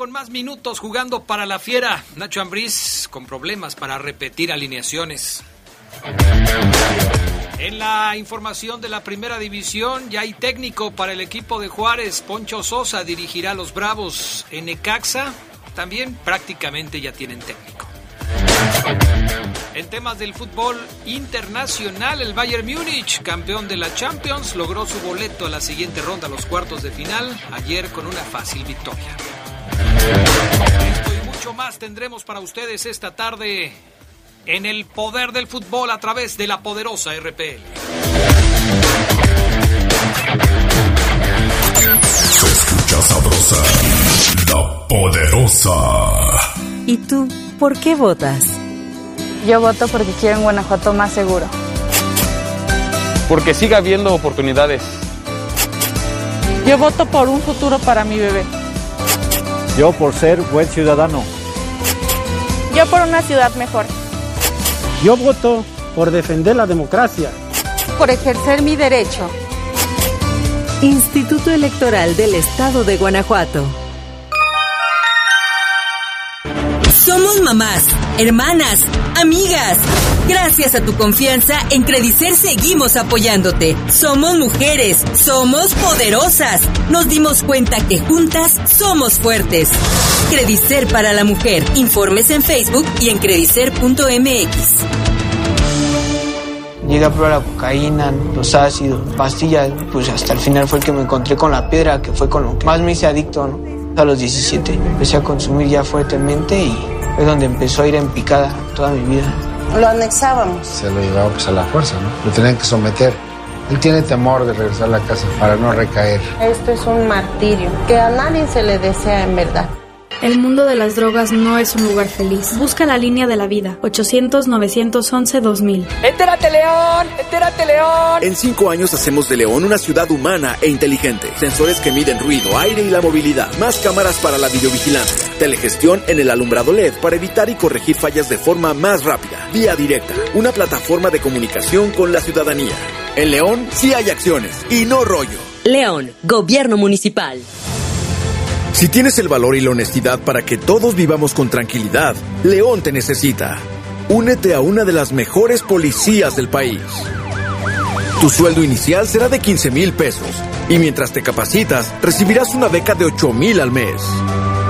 Con más minutos jugando para la Fiera. Nacho Ambriz con problemas para repetir alineaciones. En la información de la primera división ya hay técnico para el equipo de Juárez. Poncho Sosa dirigirá a los Bravos en Necaxa. También prácticamente ya tienen técnico. En temas del fútbol internacional, el Bayern Múnich, campeón de la Champions, logró su boleto a la siguiente ronda, los cuartos de final, ayer con una fácil victoria. Esto y mucho más tendremos para ustedes esta tarde en el poder del fútbol a través de la poderosa RPL. Se escucha sabrosa, la poderosa. ¿Y tú, por qué votas? Yo voto porque quiero un Guanajuato más seguro. Porque siga habiendo oportunidades. Yo voto por un futuro para mi bebé. Yo por ser buen ciudadano. Yo por una ciudad mejor. Yo voto por defender la democracia. Por ejercer mi derecho. Instituto Electoral del Estado de Guanajuato. Mamás, hermanas, amigas. Gracias a tu confianza, en Credicer seguimos apoyándote. Somos mujeres, somos poderosas. Nos dimos cuenta que juntas somos fuertes. Credicer para la mujer. Informes en Facebook y en credicer.mx. Llegué a probar la cocaína, los ácidos, pastillas, pues hasta el final fue el que me encontré con la piedra, que fue con lo que más me hice adicto. A los 17 empecé a consumir ya fuertemente y es donde empezó a ir en picada toda mi vida. Lo anexábamos. Se lo llevaba pues a la fuerza, ¿no? Lo tenían que someter. Él tiene temor de regresar a la casa para no recaer. Esto es un martirio que a nadie se le desea en verdad. El mundo de las drogas no es un lugar feliz. Busca la línea de la vida. 800-911-2000. ¡Entérate, León! ¡Entérate, León! En cinco años hacemos de León una ciudad humana e inteligente. Sensores que miden ruido, aire y la movilidad. Más cámaras para la videovigilancia. Telegestión en el alumbrado LED para evitar y corregir fallas de forma más rápida. Vía directa. Una plataforma de comunicación con la ciudadanía. En León sí hay acciones y no rollo. León, Gobierno Municipal. Si tienes el valor y la honestidad para que todos vivamos con tranquilidad, León te necesita. Únete a una de las mejores policías del país. Tu sueldo inicial será de 15 mil pesos y mientras te capacitas recibirás una beca de 8 mil al mes.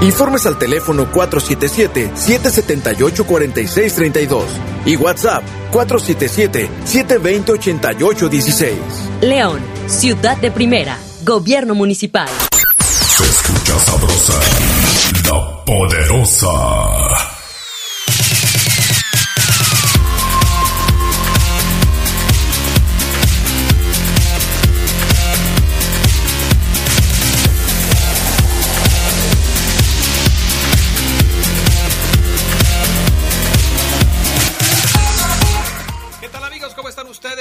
Informes al teléfono 477-778-4632 y WhatsApp 477-720-8816. León, ciudad de primera, gobierno municipal. La poderosa.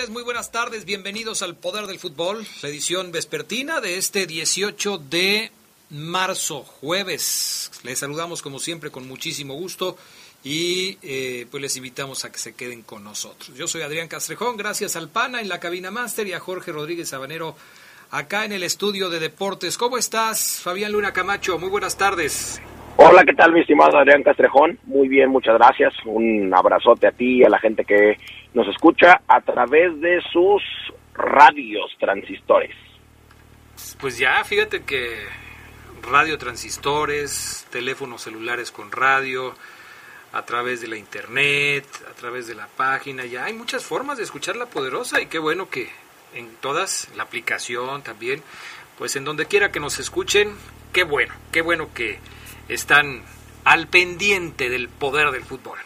Muy buenas tardes, bienvenidos al Poder del Fútbol, la edición vespertina de este 18 de marzo, jueves. Les saludamos como siempre con muchísimo gusto y eh, pues les invitamos a que se queden con nosotros. Yo soy Adrián Castrejón, gracias al PANA en la cabina máster y a Jorge Rodríguez Sabanero acá en el estudio de deportes. ¿Cómo estás, Fabián Luna Camacho? Muy buenas tardes. Hola, ¿qué tal, mi estimado Adrián Castrejón? Muy bien, muchas gracias. Un abrazote a ti y a la gente que nos escucha a través de sus radios transistores. Pues ya, fíjate que radio transistores, teléfonos celulares con radio, a través de la internet, a través de la página, ya hay muchas formas de escuchar la poderosa y qué bueno que en todas, la aplicación también, pues en donde quiera que nos escuchen, qué bueno, qué bueno que están al pendiente del poder del fútbol.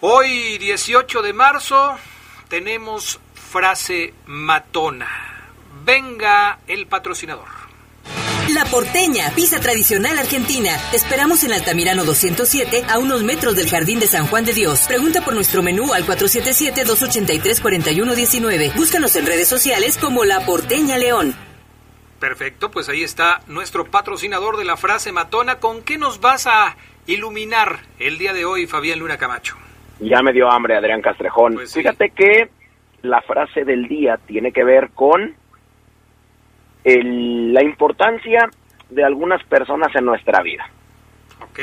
Hoy, 18 de marzo, tenemos frase matona. Venga el patrocinador. La Porteña, pizza tradicional argentina. Te esperamos en Altamirano 207, a unos metros del Jardín de San Juan de Dios. Pregunta por nuestro menú al 477-283-4119. Búscanos en redes sociales como La Porteña León. Perfecto, pues ahí está nuestro patrocinador de la frase matona. ¿Con qué nos vas a iluminar el día de hoy, Fabián Luna Camacho? Ya me dio hambre, Adrián Castrejón. Pues sí. Fíjate que la frase del día tiene que ver con el- la importancia de algunas personas en nuestra vida. Ok.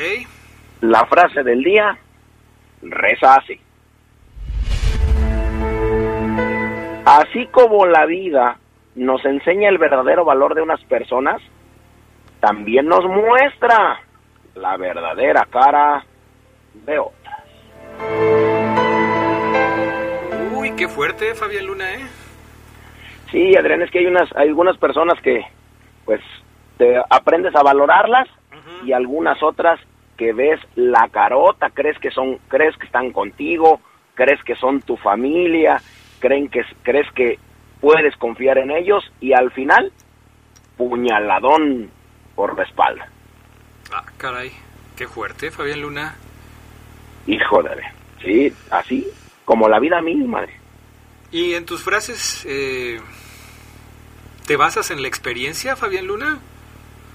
La frase del día reza así. Así como la vida nos enseña el verdadero valor de unas personas, también nos muestra la verdadera cara de otras. Uy, qué fuerte, Fabián Luna, ¿eh? Sí, Adrián, es que hay unas, hay algunas personas que, pues, te aprendes a valorarlas y algunas otras que ves la carota, crees que son, crees que están contigo, crees que son tu familia, creen que, crees que puedes confiar en ellos y al final, puñaladón por la espalda. Ah, caray, qué fuerte, Fabián Luna. Hijo de, sí, así como la vida misma. ¿Y en tus frases eh, te basas en la experiencia, Fabián Luna?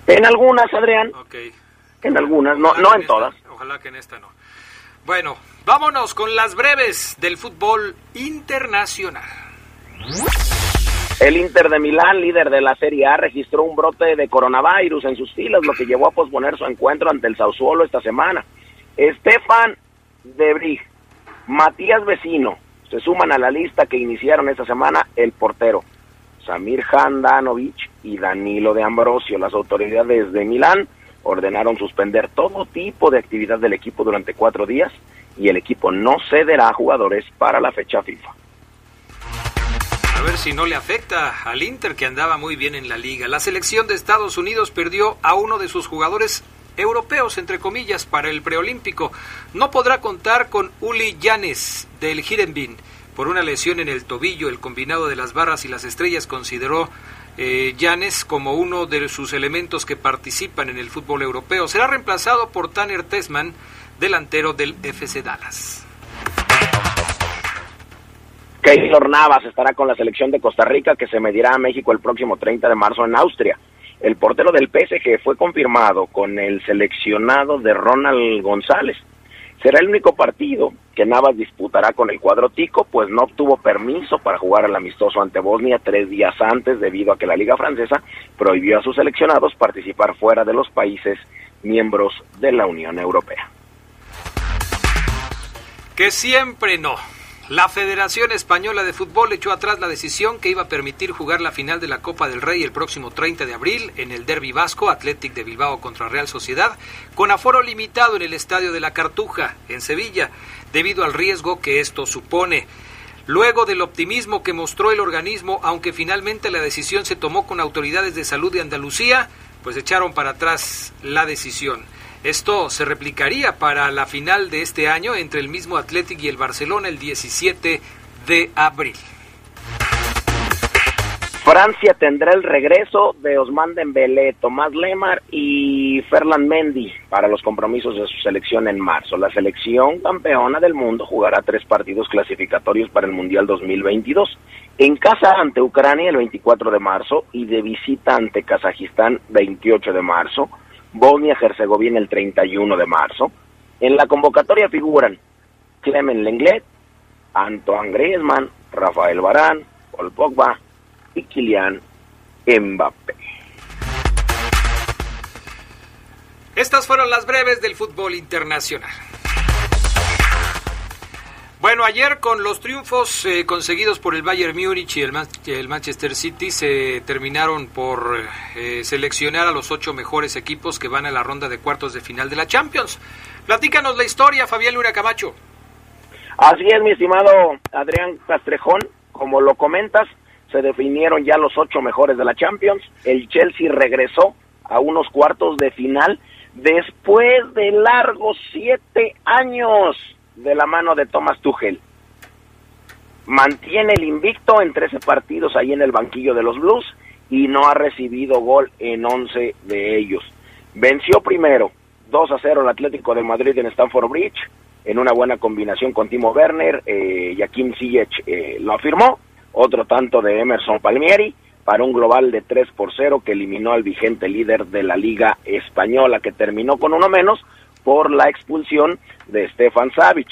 En algunas, Adrián, Ok. en algunas, no, no en esta- todas. ojalá que en esta no. Bueno, vámonos con las breves del fútbol internacional. El Inter de Milán, líder de la Serie A, registró un brote de coronavirus en sus filas, lo que llevó a posponer su encuentro ante el Sassuolo esta semana. Stefan Debrig, Matías Vecino, se suman a la lista que iniciaron esta semana el portero Samir Handanovic y Danilo de Ambrosio. Las autoridades de Milán ordenaron suspender todo tipo de actividad del equipo durante cuatro días y el equipo no cederá a jugadores para la fecha FIFA. A ver si no le afecta al Inter que andaba muy bien en la liga. La selección de Estados Unidos perdió a uno de sus jugadores europeos, entre comillas, para el preolímpico. No podrá contar con Uli Llanes del Hirenbin por una lesión en el tobillo. El combinado de las barras y las estrellas consideró eh, Llanes como uno de sus elementos que participan en el fútbol europeo. Será reemplazado por Tanner Tesman, delantero del FC Dallas. Keylor Navas estará con la selección de Costa Rica que se medirá a México el próximo 30 de marzo en Austria. El portero del PSG fue confirmado con el seleccionado de Ronald González. Será el único partido que Navas disputará con el cuadro tico, pues no obtuvo permiso para jugar al amistoso ante Bosnia tres días antes debido a que la Liga Francesa prohibió a sus seleccionados participar fuera de los países miembros de la Unión Europea. Que siempre no. La Federación Española de Fútbol echó atrás la decisión que iba a permitir jugar la final de la Copa del Rey el próximo 30 de abril en el Derby Vasco, Athletic de Bilbao contra Real Sociedad, con aforo limitado en el Estadio de la Cartuja, en Sevilla, debido al riesgo que esto supone. Luego del optimismo que mostró el organismo, aunque finalmente la decisión se tomó con autoridades de salud de Andalucía, pues echaron para atrás la decisión. Esto se replicaría para la final de este año entre el mismo Athletic y el Barcelona el 17 de abril. Francia tendrá el regreso de Osman Dembélé, Tomás Lemar y Ferland Mendy para los compromisos de su selección en marzo. La selección campeona del mundo jugará tres partidos clasificatorios para el Mundial 2022. En casa ante Ucrania el 24 de marzo y de visita ante Kazajistán 28 de marzo. Bosnia-Herzegovina el 31 de marzo. En la convocatoria figuran Clement Lenglet, Antoine Griezmann, Rafael Barán, Paul Pogba y Kylian Mbappé. Estas fueron las breves del fútbol internacional. Bueno, ayer con los triunfos eh, conseguidos por el Bayern Múnich y el, el, Manchester City se terminaron por eh, seleccionar a los ocho mejores equipos que van a la ronda de cuartos de final de la Champions. Platícanos la historia, Fabián Luna Camacho. Así es, mi estimado Adrián Castrejón, como lo comentas, se definieron ya los ocho mejores de la Champions. El Chelsea regresó a unos cuartos de final después de largos siete años de la mano de Thomas Tuchel. Mantiene el invicto en 13 partidos ahí en el banquillo de los Blues y no ha recibido gol en 11 de ellos. Venció primero 2 a 0 el Atlético de Madrid en Stamford Bridge, en una buena combinación con Timo Werner, eh, Joaquín Ziyech eh, lo afirmó, otro tanto de Emerson Palmieri, para un global de 3 por 0 que eliminó al vigente líder de la Liga Española, que terminó con uno menos por la expulsión de Stefan Savic.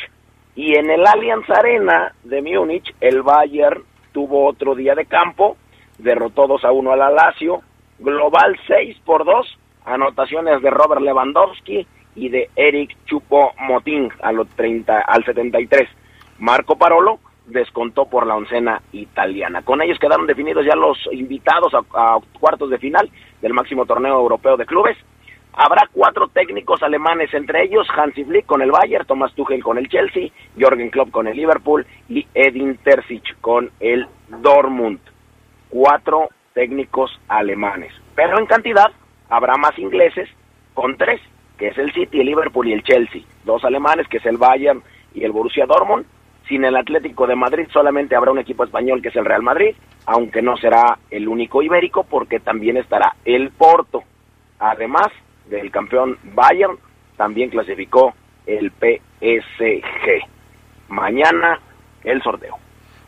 Y en el Allianz Arena de Múnich, el Bayern tuvo otro día de campo, derrotó 2 a 1 al Lazio, global 6 por 2, anotaciones de Robert Lewandowski y de Eric Chupo Moting a los 30, al 73. Marco Parolo descontó por la oncena italiana. Con ellos quedaron definidos ya los invitados a, cuartos de final del máximo torneo europeo de clubes. Habrá cuatro técnicos alemanes, entre ellos Hansi Flick con el Bayern, Thomas Tuchel con el Chelsea, Jürgen Klopp con el Liverpool y Edin Terzic con el Dortmund. Cuatro técnicos alemanes. Pero en cantidad habrá más ingleses con tres, que es el City, el Liverpool y el Chelsea. Dos alemanes, que es el Bayern y el Borussia Dortmund. Sin el Atlético de Madrid solamente habrá un equipo español que es el Real Madrid, aunque no será el único ibérico porque también estará el Porto. Además del campeón Bayern, también clasificó el PSG. Mañana el sorteo.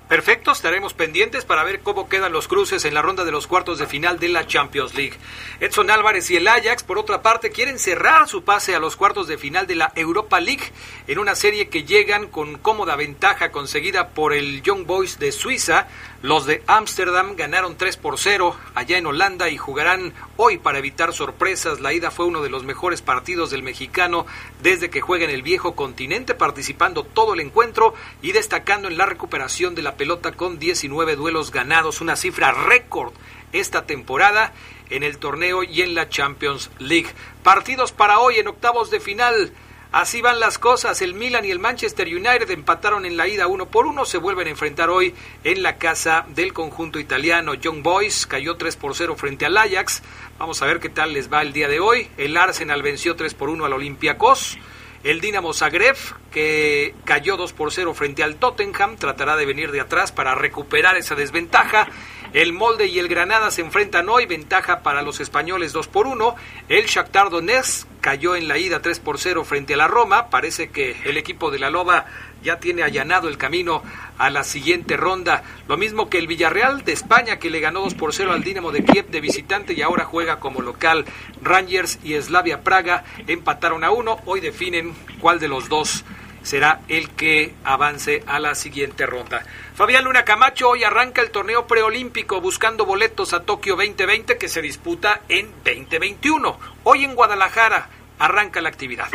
Perfecto, estaremos pendientes para ver cómo quedan los cruces en la ronda de los cuartos de final de la Champions League. Edson Álvarez y el Ajax, por otra parte, quieren cerrar su pase a los cuartos de final de la Europa League en una serie que llegan con cómoda ventaja conseguida por el Young Boys de Suiza. Los de Ámsterdam ganaron 3 por 0 allá en Holanda y jugarán hoy para evitar sorpresas. La ida fue uno de los mejores partidos del mexicano desde que juega en el viejo continente, participando todo el encuentro y destacando en la recuperación de la pelota con 19 duelos ganados, una cifra récord esta temporada en el torneo y en la Champions League. Partidos para hoy en octavos de final. Así van las cosas. El Milan y el Manchester United empataron en la ida uno por uno. Se vuelven a enfrentar hoy en la casa del conjunto italiano. Young Boys cayó 3 por 0 frente al Ajax. Vamos a ver qué tal les va el día de hoy. El Arsenal venció 3 por 1 al Olympiacos. El Dinamo Zagreb, que cayó 2 por 0 frente al Tottenham, tratará de venir de atrás para recuperar esa desventaja. El Molde y el Granada se enfrentan hoy, ventaja para los españoles 2 por 1. El Shakhtar Donetsk cayó en la ida 3 por 0 frente a la Roma. Parece que el equipo de la Loba ya tiene allanado el camino a la siguiente ronda. Lo mismo que el Villarreal de España, que le ganó 2 por 0 al Dinamo de Kiev de visitante y ahora juega como local. Rangers y Slavia Praga empataron a uno. Hoy definen cuál de los dos será el que avance a la siguiente ronda. Fabián Luna Camacho hoy arranca el torneo preolímpico buscando boletos a Tokio 2020 que se disputa en 2021. Hoy en Guadalajara arranca la actividad.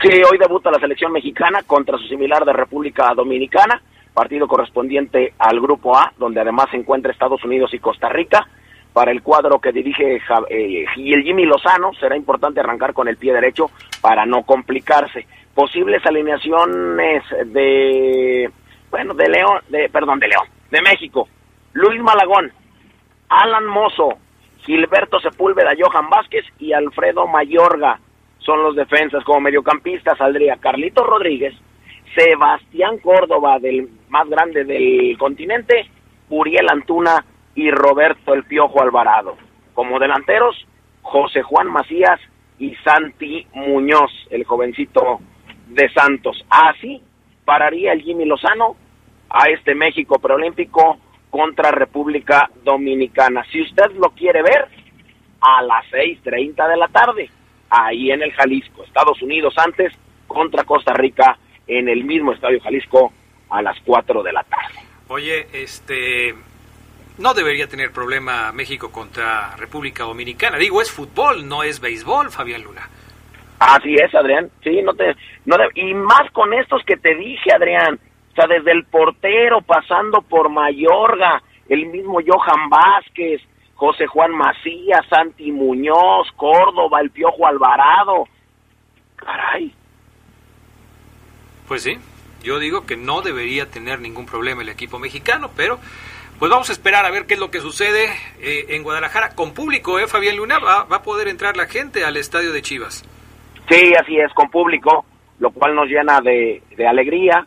Sí, hoy debuta la selección mexicana contra su similar de República Dominicana, partido correspondiente al Grupo A, donde además se encuentra Estados Unidos y Costa Rica. Para el cuadro que dirige eh, el Jimmy Lozano será importante arrancar con el pie derecho para no complicarse. Posibles alineaciones de, bueno, de León, de, perdón, de León, de México. Luis Malagón, Alan Mozo, Gilberto Sepúlveda, Johan Vázquez y Alfredo Mayorga son los defensas. Como mediocampista saldría Carlito Rodríguez, Sebastián Córdoba, del más grande del continente, Uriel Antuna y Roberto El Piojo Alvarado. Como delanteros, José Juan Macías y Santi Muñoz, el jovencito de Santos. Así pararía el Jimmy Lozano a este México preolímpico contra República Dominicana. Si usted lo quiere ver, a las 6.30 de la tarde ahí en el Jalisco. Estados Unidos antes contra Costa Rica en el mismo Estadio Jalisco a las 4 de la tarde. Oye, este no debería tener problema México contra República Dominicana. Digo, es fútbol, no es béisbol, Fabián Luna. Así es, Adrián. Sí, no te no y más con estos que te dije, Adrián. O sea, desde el portero pasando por Mayorga, el mismo Johan Vázquez, José Juan Macías, Santi Muñoz, Córdoba, el Piojo Alvarado. Caray. Pues sí, yo digo que no debería tener ningún problema el equipo mexicano, pero pues vamos a esperar a ver qué es lo que sucede eh, en Guadalajara con público, ¿eh, Fabián Luna? ¿Va, ¿Va a poder entrar la gente al estadio de Chivas? Sí, así es, con público, lo cual nos llena de, de alegría.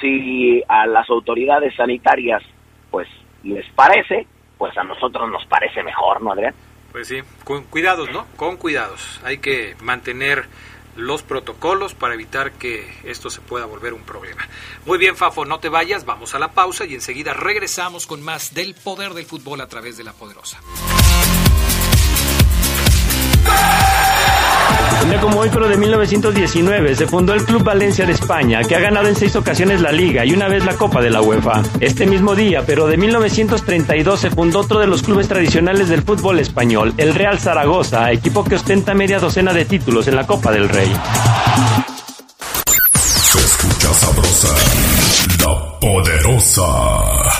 Si a las autoridades sanitarias, pues, les parece, pues a nosotros nos parece mejor, ¿no, Adrián? Pues sí, con cuidados, ¿no? Con cuidados. Hay que mantener los protocolos para evitar que esto se pueda volver un problema. Muy bien, Fafo, no te vayas, vamos a la pausa y enseguida regresamos con más del poder del fútbol a través de la poderosa. Un día como hoy, pero de 1919, se fundó el Club Valencia de España, que ha ganado en seis ocasiones la Liga y una vez la Copa de la UEFA. Este mismo día, pero de 1932, se fundó otro de los clubes tradicionales del fútbol español, el Real Zaragoza, equipo que ostenta media docena de títulos en la Copa del Rey. Se escucha sabrosa, la poderosa.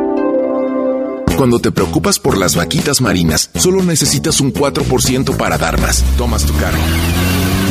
Cuando te preocupas por las vaquitas marinas, solo necesitas un 4% para dar más. Tomas tu carro.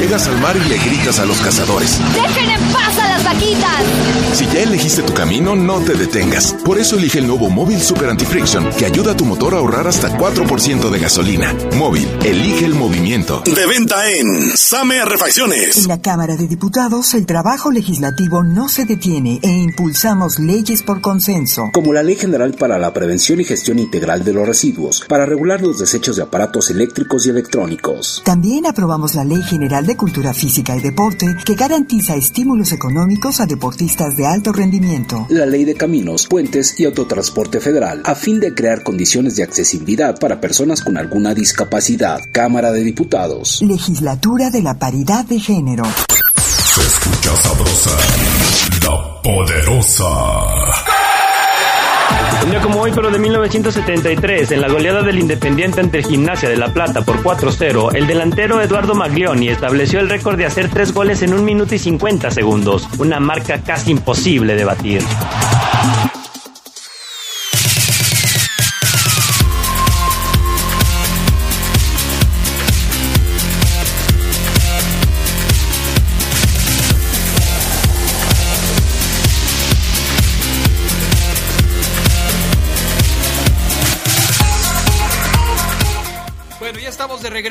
Llegas al mar y le gritas a los cazadores. ¡Dejen en paz a las vaquitas! Si ya elegiste tu camino, no te detengas. Por eso elige el nuevo Móvil Super Anti-Friction, que ayuda a tu motor a ahorrar hasta 4% de gasolina. Móvil, elige el movimiento. De venta en Same Refacciones. En la Cámara de Diputados, el trabajo legislativo no se detiene e impulsamos leyes por consenso. Como la Ley General para la Prevención y Gestión Integral de los Residuos, para regular los desechos de aparatos eléctricos y electrónicos. También aprobamos la Ley General de Cultura Física y Deporte que garantiza estímulos económicos a deportistas de alto rendimiento. La Ley de Caminos, Puentes y Autotransporte Federal, a fin de crear condiciones de accesibilidad para personas con alguna discapacidad. Cámara de Diputados. Legislatura de la Paridad de Género. Se escucha sabrosa, la poderosa. Un día como hoy, pero de 1973, en la goleada del Independiente ante Gimnasia de La Plata por 4-0, el delantero Eduardo Maglioni estableció el récord de hacer tres goles en un minuto y 50 segundos, una marca casi imposible de batir.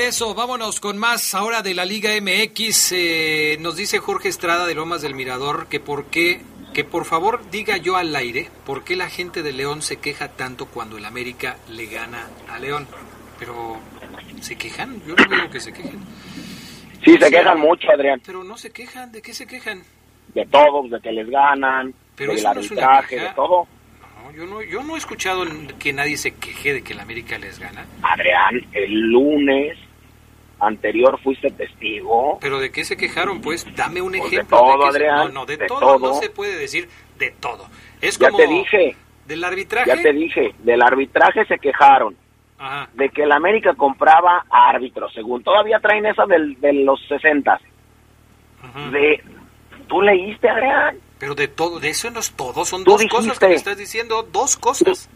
Regreso, vámonos con más ahora de la Liga MX. Eh, nos dice Jorge Estrada de Lomas del Mirador que por qué, que por favor diga yo al aire por qué la gente de León se queja tanto cuando el América le gana a León. Pero, ¿se quejan? Yo no veo que se quejen. Sí, se quejan mucho, Adrián. Pero no se quejan, ¿de qué se quejan? De todos, de que les ganan, Pero del eso no arbitraje, de todo. No, yo no, yo no he escuchado que nadie se queje de que el América les gana. Adrián, el lunes anterior fuiste testigo. ¿Pero de qué se quejaron? Pues dame un Pues de ejemplo. todo, qué se- Adrián, No, no, de, de todo, todo. no se puede decir de todo. Es ya como te dije, del arbitraje. ya te dije, del arbitraje se quejaron. Ajá. De que el América compraba árbitros, según todavía traen esa del, de los 60. De, ¿Tú leíste, Adrián? Pero de todo, de eso no es todo, son Tú dos cosas que me estás diciendo, dos cosas.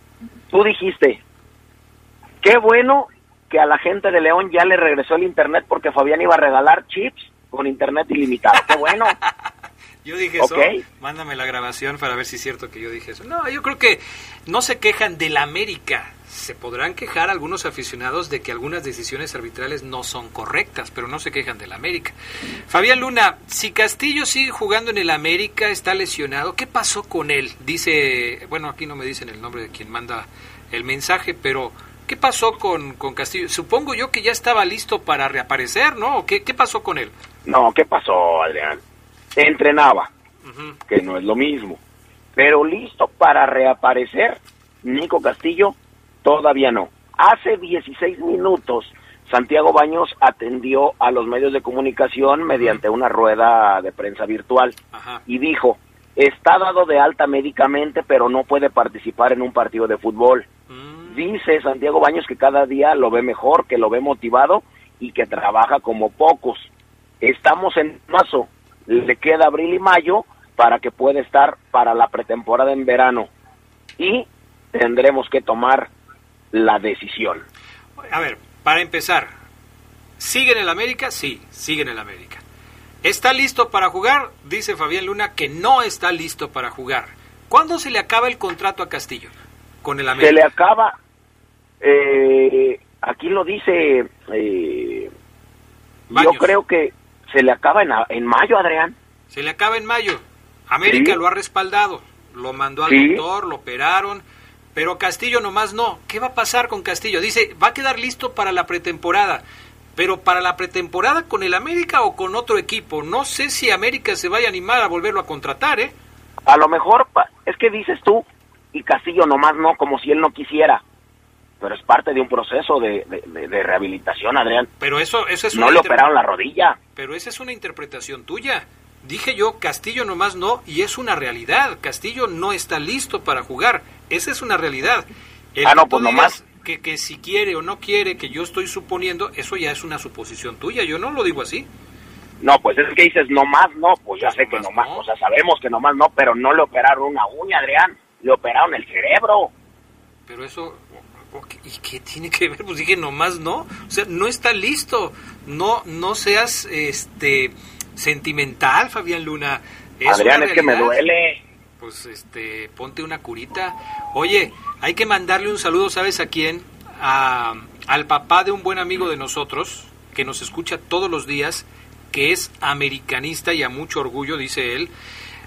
Tú dijiste, qué bueno que a la gente de León ya le regresó el internet porque Fabián iba a regalar chips con internet ilimitado. Qué bueno. Yo dije eso, Ok. mándame la grabación para ver si es cierto que yo dije eso. No, yo creo que no se quejan del América. Se podrán quejar algunos aficionados de que algunas decisiones arbitrales no son correctas, pero no se quejan del América. Fabián Luna, si Castillo sigue jugando en el América, está lesionado, ¿qué pasó con él? Dice, bueno, aquí no me dicen el nombre de quien manda el mensaje, pero ¿qué pasó con, con Castillo? Supongo yo que ya estaba listo para reaparecer, ¿no? ¿O ¿Qué, qué pasó con él? No, ¿qué pasó, Adrián? Entrenaba, que no es lo mismo. Pero listo para reaparecer, Nico Castillo todavía no. Hace 16 minutos, Santiago Baños atendió a los medios de comunicación mediante una rueda de prensa virtual y dijo, está dado de alta médicamente, pero no puede participar en un partido de fútbol. Dice Santiago Baños que cada día lo ve mejor, que lo ve motivado y que trabaja como pocos. Estamos en marzo, le queda abril y mayo para que pueda estar para la pretemporada en verano y tendremos que tomar la decisión. A ver, para empezar, ¿sigue en el América? Sí, sigue en el América. ¿Está listo para jugar? Dice Fabián Luna que no está listo para jugar. ¿Cuándo se le acaba el contrato a Castillo con el América? Se le acaba, eh, aquí lo dice, eh, yo creo que se le acaba en, en, mayo, Adrián. Se le acaba en mayo. América lo ha respaldado, lo mandó al doctor, lo operaron, pero Castillo nomás no. ¿Qué va a pasar con Castillo? Dice, va a quedar listo para la pretemporada, pero para la pretemporada con el América o con otro equipo. No sé si América se vaya a animar a volverlo a contratar, ¿eh? A lo mejor, es que dices tú, y Castillo nomás no, como si él no quisiera pero es parte de un proceso de, de, rehabilitación, Adrián. Pero eso, eso es No le operaron la rodilla. Pero esa es una interpretación tuya. Dije yo, Castillo nomás no, y es una realidad. Castillo no está listo para jugar. Esa es una realidad. ah, no, pues nomás. Que, que si quiere o no quiere, que yo estoy suponiendo, eso ya es una suposición tuya. Yo no lo digo así. No, pues es que dices nomás no, pues ya sé que nomás, o sea, sabemos que nomás no, pero no le operaron una uña, Adrián. Le operaron el cerebro. Pero eso, ¿Y qué tiene que ver? Pues dije, nomás no. O sea, no está listo. No, no seas este sentimental, Fabián Luna. Adrián, es que me duele. Pues este, ponte una curita. Oye, hay que mandarle un saludo, ¿sabes a quién? A, al papá de un buen amigo de nosotros, que nos escucha todos los días, que es americanista y a mucho orgullo, dice él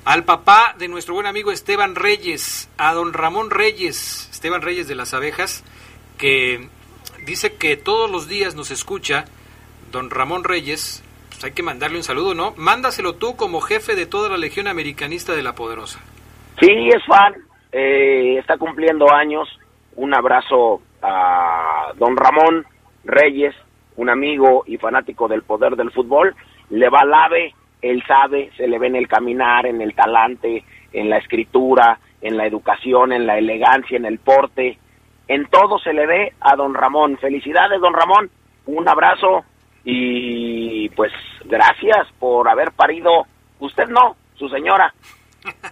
al papá de nuestro buen amigo Esteban Reyes, a don Ramón Reyes, Esteban Reyes de las Abejas, que dice que todos los días nos escucha, don Ramón Reyes, pues hay que mandarle un saludo, ¿no? Mándaselo tú como jefe de toda la Legión Americanista de la Poderosa. Sí, es fan, eh, está cumpliendo años. Un abrazo a don Ramón Reyes, un amigo y fanático del poder del fútbol. Le va al ave, él sabe, se le ve en el caminar, en el talante, en la escritura, en la educación, en la elegancia, en el porte en todo se le ve a don Ramón. Felicidades, don Ramón. Un abrazo y pues gracias por haber parido, usted no, su señora,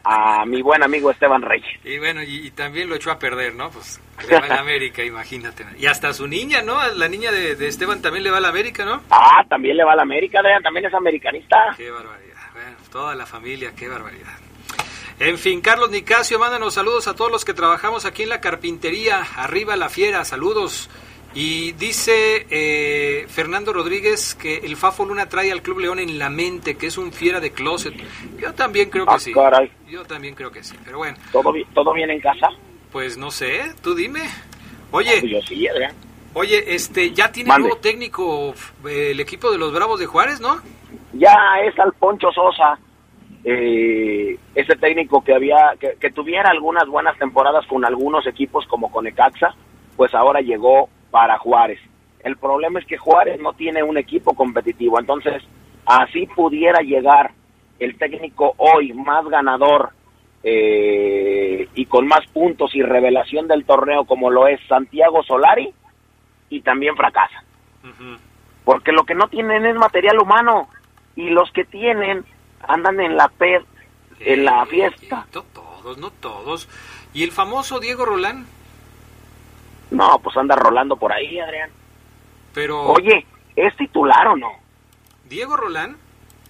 a mi buen amigo Esteban Reyes. Y bueno, y, también lo echó a perder, ¿no? Pues le va a la América, imagínate. Y hasta su niña, ¿no? La niña de, Esteban también le va a la América, ¿no? Ah, también le va a la América, también es americanista. Qué barbaridad. Bueno, toda la familia, qué barbaridad. En fin, Carlos Nicasio, mándanos saludos a todos los que trabajamos aquí en la carpintería. Arriba la fiera, saludos. Y dice eh, Fernando Rodríguez que el Fafo Luna trae al Club León en la mente, que es un fiera de closet. Yo también creo que ah, sí. Yo también creo que sí, pero bueno. ¿Todo, ¿Todo bien en casa? Pues no sé, tú dime. Oye, yo sí, Oye, este, ya tiene nuevo técnico eh, el equipo de los Bravos de Juárez, ¿no? Ya es Alfonso Sosa eh, ese técnico que había que, tuviera algunas buenas temporadas con algunos equipos como con Ecaxa, pues ahora llegó para Juárez. El problema es que Juárez no tiene un equipo competitivo, entonces así pudiera llegar el técnico hoy más ganador eh, y con más puntos y revelación del torneo como lo es Santiago Solari y también fracasa. Porque lo que no tienen es material humano y los que tienen andan en la per, en la fiesta. todos, no todos. ¿Y el famoso Diego Rolán? No, pues anda rolando por ahí, Adrián. Pero... Oye, ¿es titular o no? ¿Diego Rolán?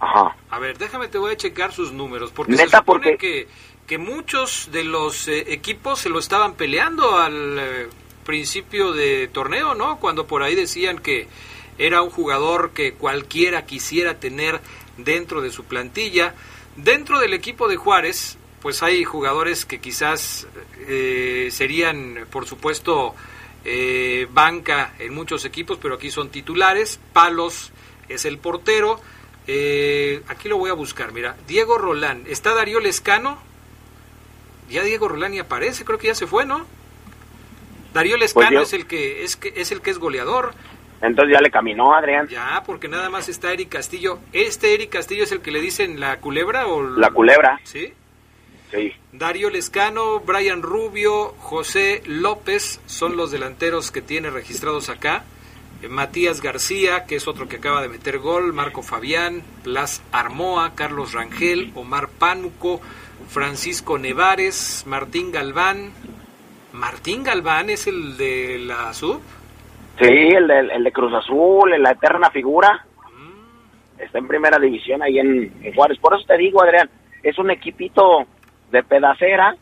Ajá. A ver, déjame, te voy a checar sus números, porque se supone que, que muchos de los eh, equipos se lo estaban peleando al eh, principio de torneo, ¿no? Cuando por ahí decían que era un jugador que cualquiera quisiera tener dentro de su plantilla. Dentro del equipo de Juárez, pues hay jugadores que quizás eh, serían, por supuesto, eh, banca en muchos equipos, pero aquí son titulares. Palos es el portero. Eh, aquí lo voy a buscar, mira. Diego Rolán. ¿Está Darío Lescano? Ya Diego Rolán y aparece, creo que ya se fue, ¿no? Darío pues Lescano es el que es que es el que es goleador. Entonces ya le caminó Adrián. Ya, porque nada más está Eric Castillo. ¿Este Eric Castillo es el que le dicen la culebra o la culebra? Sí. Sí. Darío Lescano, Brian Rubio, José López son los delanteros que tiene registrados acá. Eh, Matías García, que es otro que acaba de meter gol, Marco Fabián, Blas Armoa, Carlos Rangel, Omar Pánuco, Francisco Nevares, Martín Galván. Martín Galván es el de la sub. Sí, el de, el de Cruz Azul, la eterna figura. Está en primera división ahí en, en Juárez. Por eso te digo, Adrián, es un equipito de pedacera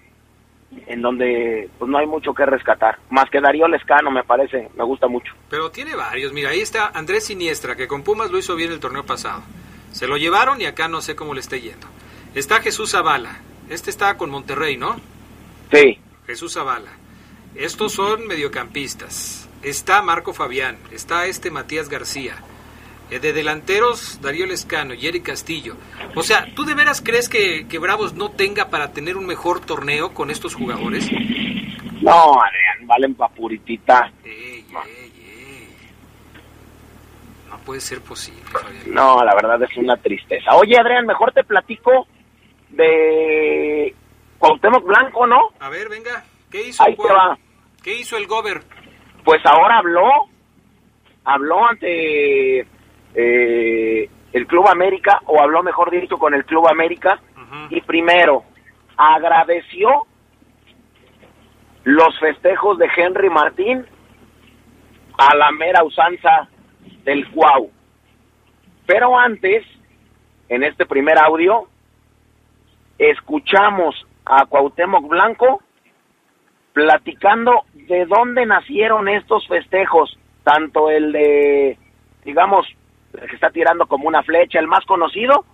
en donde pues no hay mucho que rescatar. Más que Darío Lescano, me parece, me gusta mucho. Pero tiene varios. Mira, ahí está Andrés Siniestra, que con Pumas lo hizo bien el torneo pasado. Se lo llevaron y acá no sé cómo le esté yendo. Está Jesús Zavala. Este está con Monterrey, ¿no? Sí. Jesús Zavala. Estos son mediocampistas. Está Marco Fabián. Está este Matías García. Eh, de delanteros, Darío Lescano y Eric Castillo. O sea, ¿tú de veras crees que, que Bravos no tenga para tener un mejor torneo con estos jugadores? No, Adrián, valen papuritita. Ey, ey, ey. No puede ser posible, Fabián. No, la verdad es una tristeza. Oye, Adrián, mejor te platico de Cuauhtémoc Blanco, ¿no? A ver, venga. ¿Qué hizo Ahí el te va. ¿Qué hizo el Gober? Pues ahora habló, habló ante eh, el Club América, o habló mejor dicho con el Club América, y primero agradeció los festejos de Henry Martín a la mera usanza del Cuau. Pero antes, en este primer audio, escuchamos a Cuauhtémoc Blanco platicando de dónde nacieron estos festejos, tanto el de, digamos, que está tirando como una flecha, el más conocido,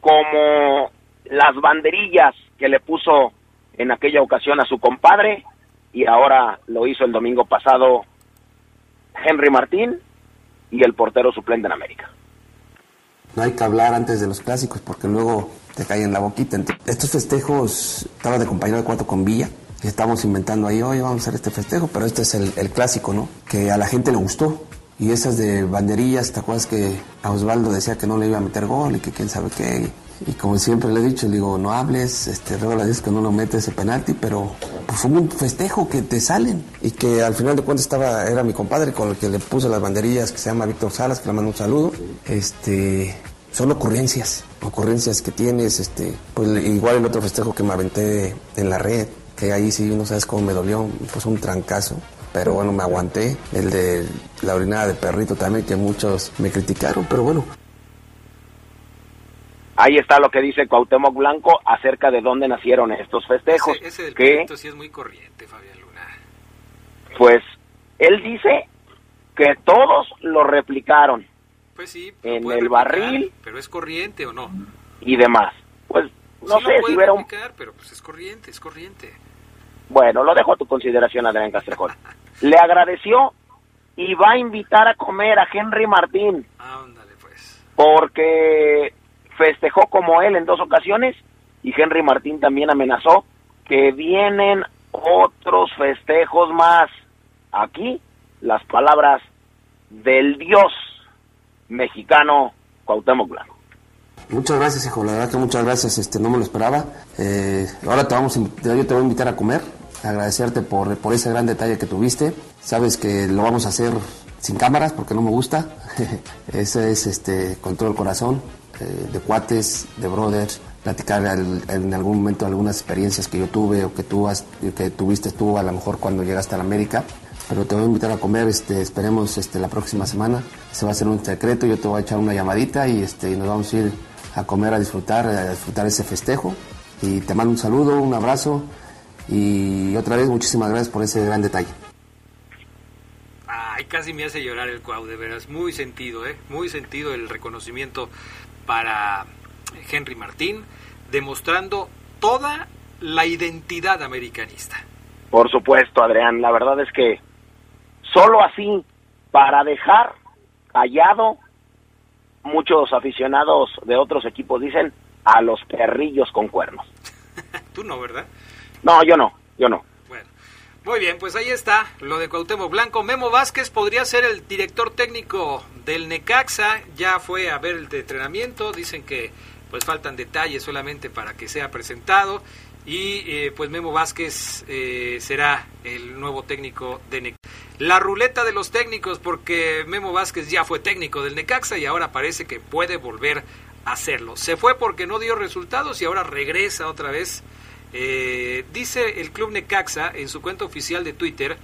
como las banderillas que le puso en aquella ocasión a su compadre y ahora lo hizo el domingo pasado Henry Martín y el portero suplente en América. No hay que hablar antes de los clásicos porque luego te caen en la boquita. Estos festejos, estaba de compañero de cuarto con Villa y estamos inventando ahí, hoy vamos a hacer este festejo, pero este es el clásico, ¿no? Que a la gente le gustó. Y esas de banderillas, ¿te acuerdas que a Osvaldo decía que no le iba a meter gol y que quién sabe qué? Y como siempre le he dicho, le digo, no hables, este, ruego a Dios que no lo mete ese penalti, pero pues fue un festejo que te salen. Y que al final de cuentas estaba, era mi compadre con el que le puso las banderillas, que se llama Víctor Salas, que le mando un saludo. Este, son ocurrencias, ocurrencias que tienes, este, pues igual el otro festejo que me aventé en la red, que ahí sí no sabes cómo me dolió, pues un trancazo. Pero bueno, me aguanté. El de la orinada de perrito también, que muchos me criticaron, pero bueno, Ahí está lo que dice Cuauhtémoc Blanco acerca de dónde nacieron estos festejos. Ese, ese del que, perrito sí es muy corriente, Fabián Luna. pues, él dice que todos lo replicaron Pues sí, en el replicar, barril Pero es corriente o no. y demás. Pues, no sí sé lo si hubiera un... replicar, pero pues es corriente, es corriente. Bueno, lo dejo a tu consideración, Adrián Castrejón. Le agradeció y va a invitar a comer a Henry Martín. Ándale, pues. Porque festejó como él en dos ocasiones y Henry Martín también amenazó que vienen otros festejos más. Aquí las palabras del dios mexicano Cuauhtémoc Blanco. Muchas gracias, hijo. La verdad que muchas gracias. Este, no me lo esperaba. Eh, ahora te vamos, a invitar- yo te voy a invitar a comer. Agradecerte por, por ese gran detalle que tuviste. Sabes que lo vamos a hacer sin cámaras porque no me gusta. Ese es este, con todo el corazón. eh, de cuates, de brothers. Platicar al- en algún momento algunas experiencias que yo tuve o que tú has, que tuviste tú a lo mejor cuando llegaste a la América. Pero te voy a invitar a comer, este, esperemos este, la próxima semana. Se va a hacer un secreto, yo te voy a echar una llamadita y, este, y nos vamos a ir a comer, a disfrutar, a disfrutar ese festejo. Y te mando un saludo, un abrazo y otra vez muchísimas gracias por ese gran detalle. Ay, casi me hace llorar el Cuau, de veras. Muy sentido, ¿eh? Muy sentido el reconocimiento para Henry Martín, demostrando toda la identidad americanista. Por supuesto, Adrián, la verdad es que solo así, para dejar callado, muchos aficionados de otros equipos dicen a los perrillos con cuernos. Tú no, ¿verdad? No, yo no, yo no. Muy bien, pues ahí está lo de Cuauhtémoc Blanco. Memo Vázquez podría ser el director técnico del Necaxa. Ya fue a ver el de entrenamiento. Dicen que pues faltan detalles solamente para que sea presentado. Y eh, pues Memo Vázquez eh, será el nuevo técnico de Necaxa. La ruleta de los técnicos, porque Memo Vázquez ya fue técnico del Necaxa y ahora parece que puede volver a hacerlo. Se fue porque no dio resultados y ahora regresa otra vez. Eh, dice el club Necaxa en su cuenta oficial de Twitter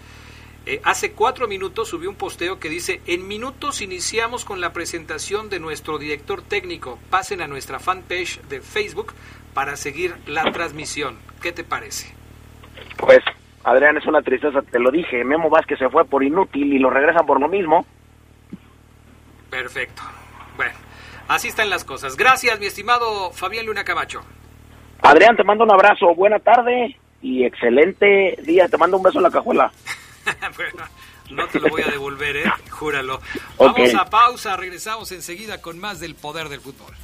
Eh, hace cuatro minutos subió un posteo que dice, en minutos iniciamos con la presentación de nuestro director técnico. Pasen a nuestra fanpage de Facebook para seguir la transmisión. ¿Qué te parece? Pues, Adrián, es una tristeza, te lo dije. Memo Vázquez se fue por inútil y lo regresan por lo mismo. Perfecto. Bueno, así están las cosas. Gracias, mi estimado Fabián Luna Camacho. Adrián, te mando un abrazo. Buena tarde y excelente día. Te mando un beso en la cajuela. bueno, no te lo voy a devolver, ¿eh? Júralo. Vamos a pausa, regresamos enseguida con más del poder del fútbol.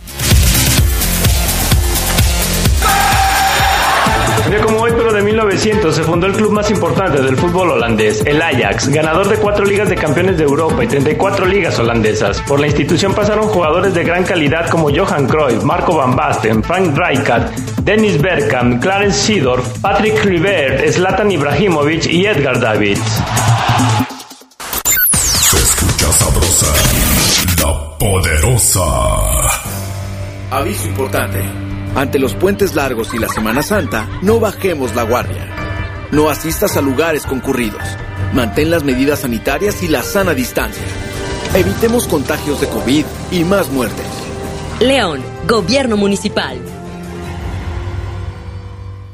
Un día como hoy, pero de 1900, se fundó el club más importante del fútbol holandés, el Ajax, ganador de cuatro ligas de campeones de Europa y 34 ligas holandesas. Por la institución pasaron jugadores de gran calidad como Johan Cruyff, Marco Van Basten, Frank Rijkaard, Dennis Bergkamp, Clarence Seedorf, Patrick Kluivert, Zlatan Ibrahimovic y Edgar Davids. Se escucha sabrosa, la poderosa. Aviso importante. Ante los puentes largos y la Semana Santa, no bajemos la guardia. No asistas a lugares concurridos. Mantén las medidas sanitarias y la sana distancia. Evitemos contagios de COVID y más muertes. León, Gobierno Municipal.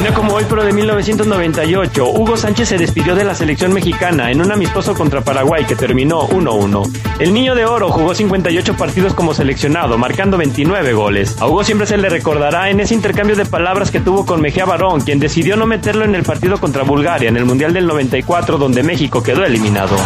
Día como hoy, pero de 1998, Hugo Sánchez se despidió de la selección mexicana en un amistoso contra Paraguay que terminó 1-1. El Niño de Oro jugó 58 partidos como seleccionado, marcando 29 goles. A Hugo siempre se le recordará en ese intercambio de palabras que tuvo con Mejía Barón, quien decidió no meterlo en el partido contra Bulgaria en el Mundial del 94, donde México quedó eliminado.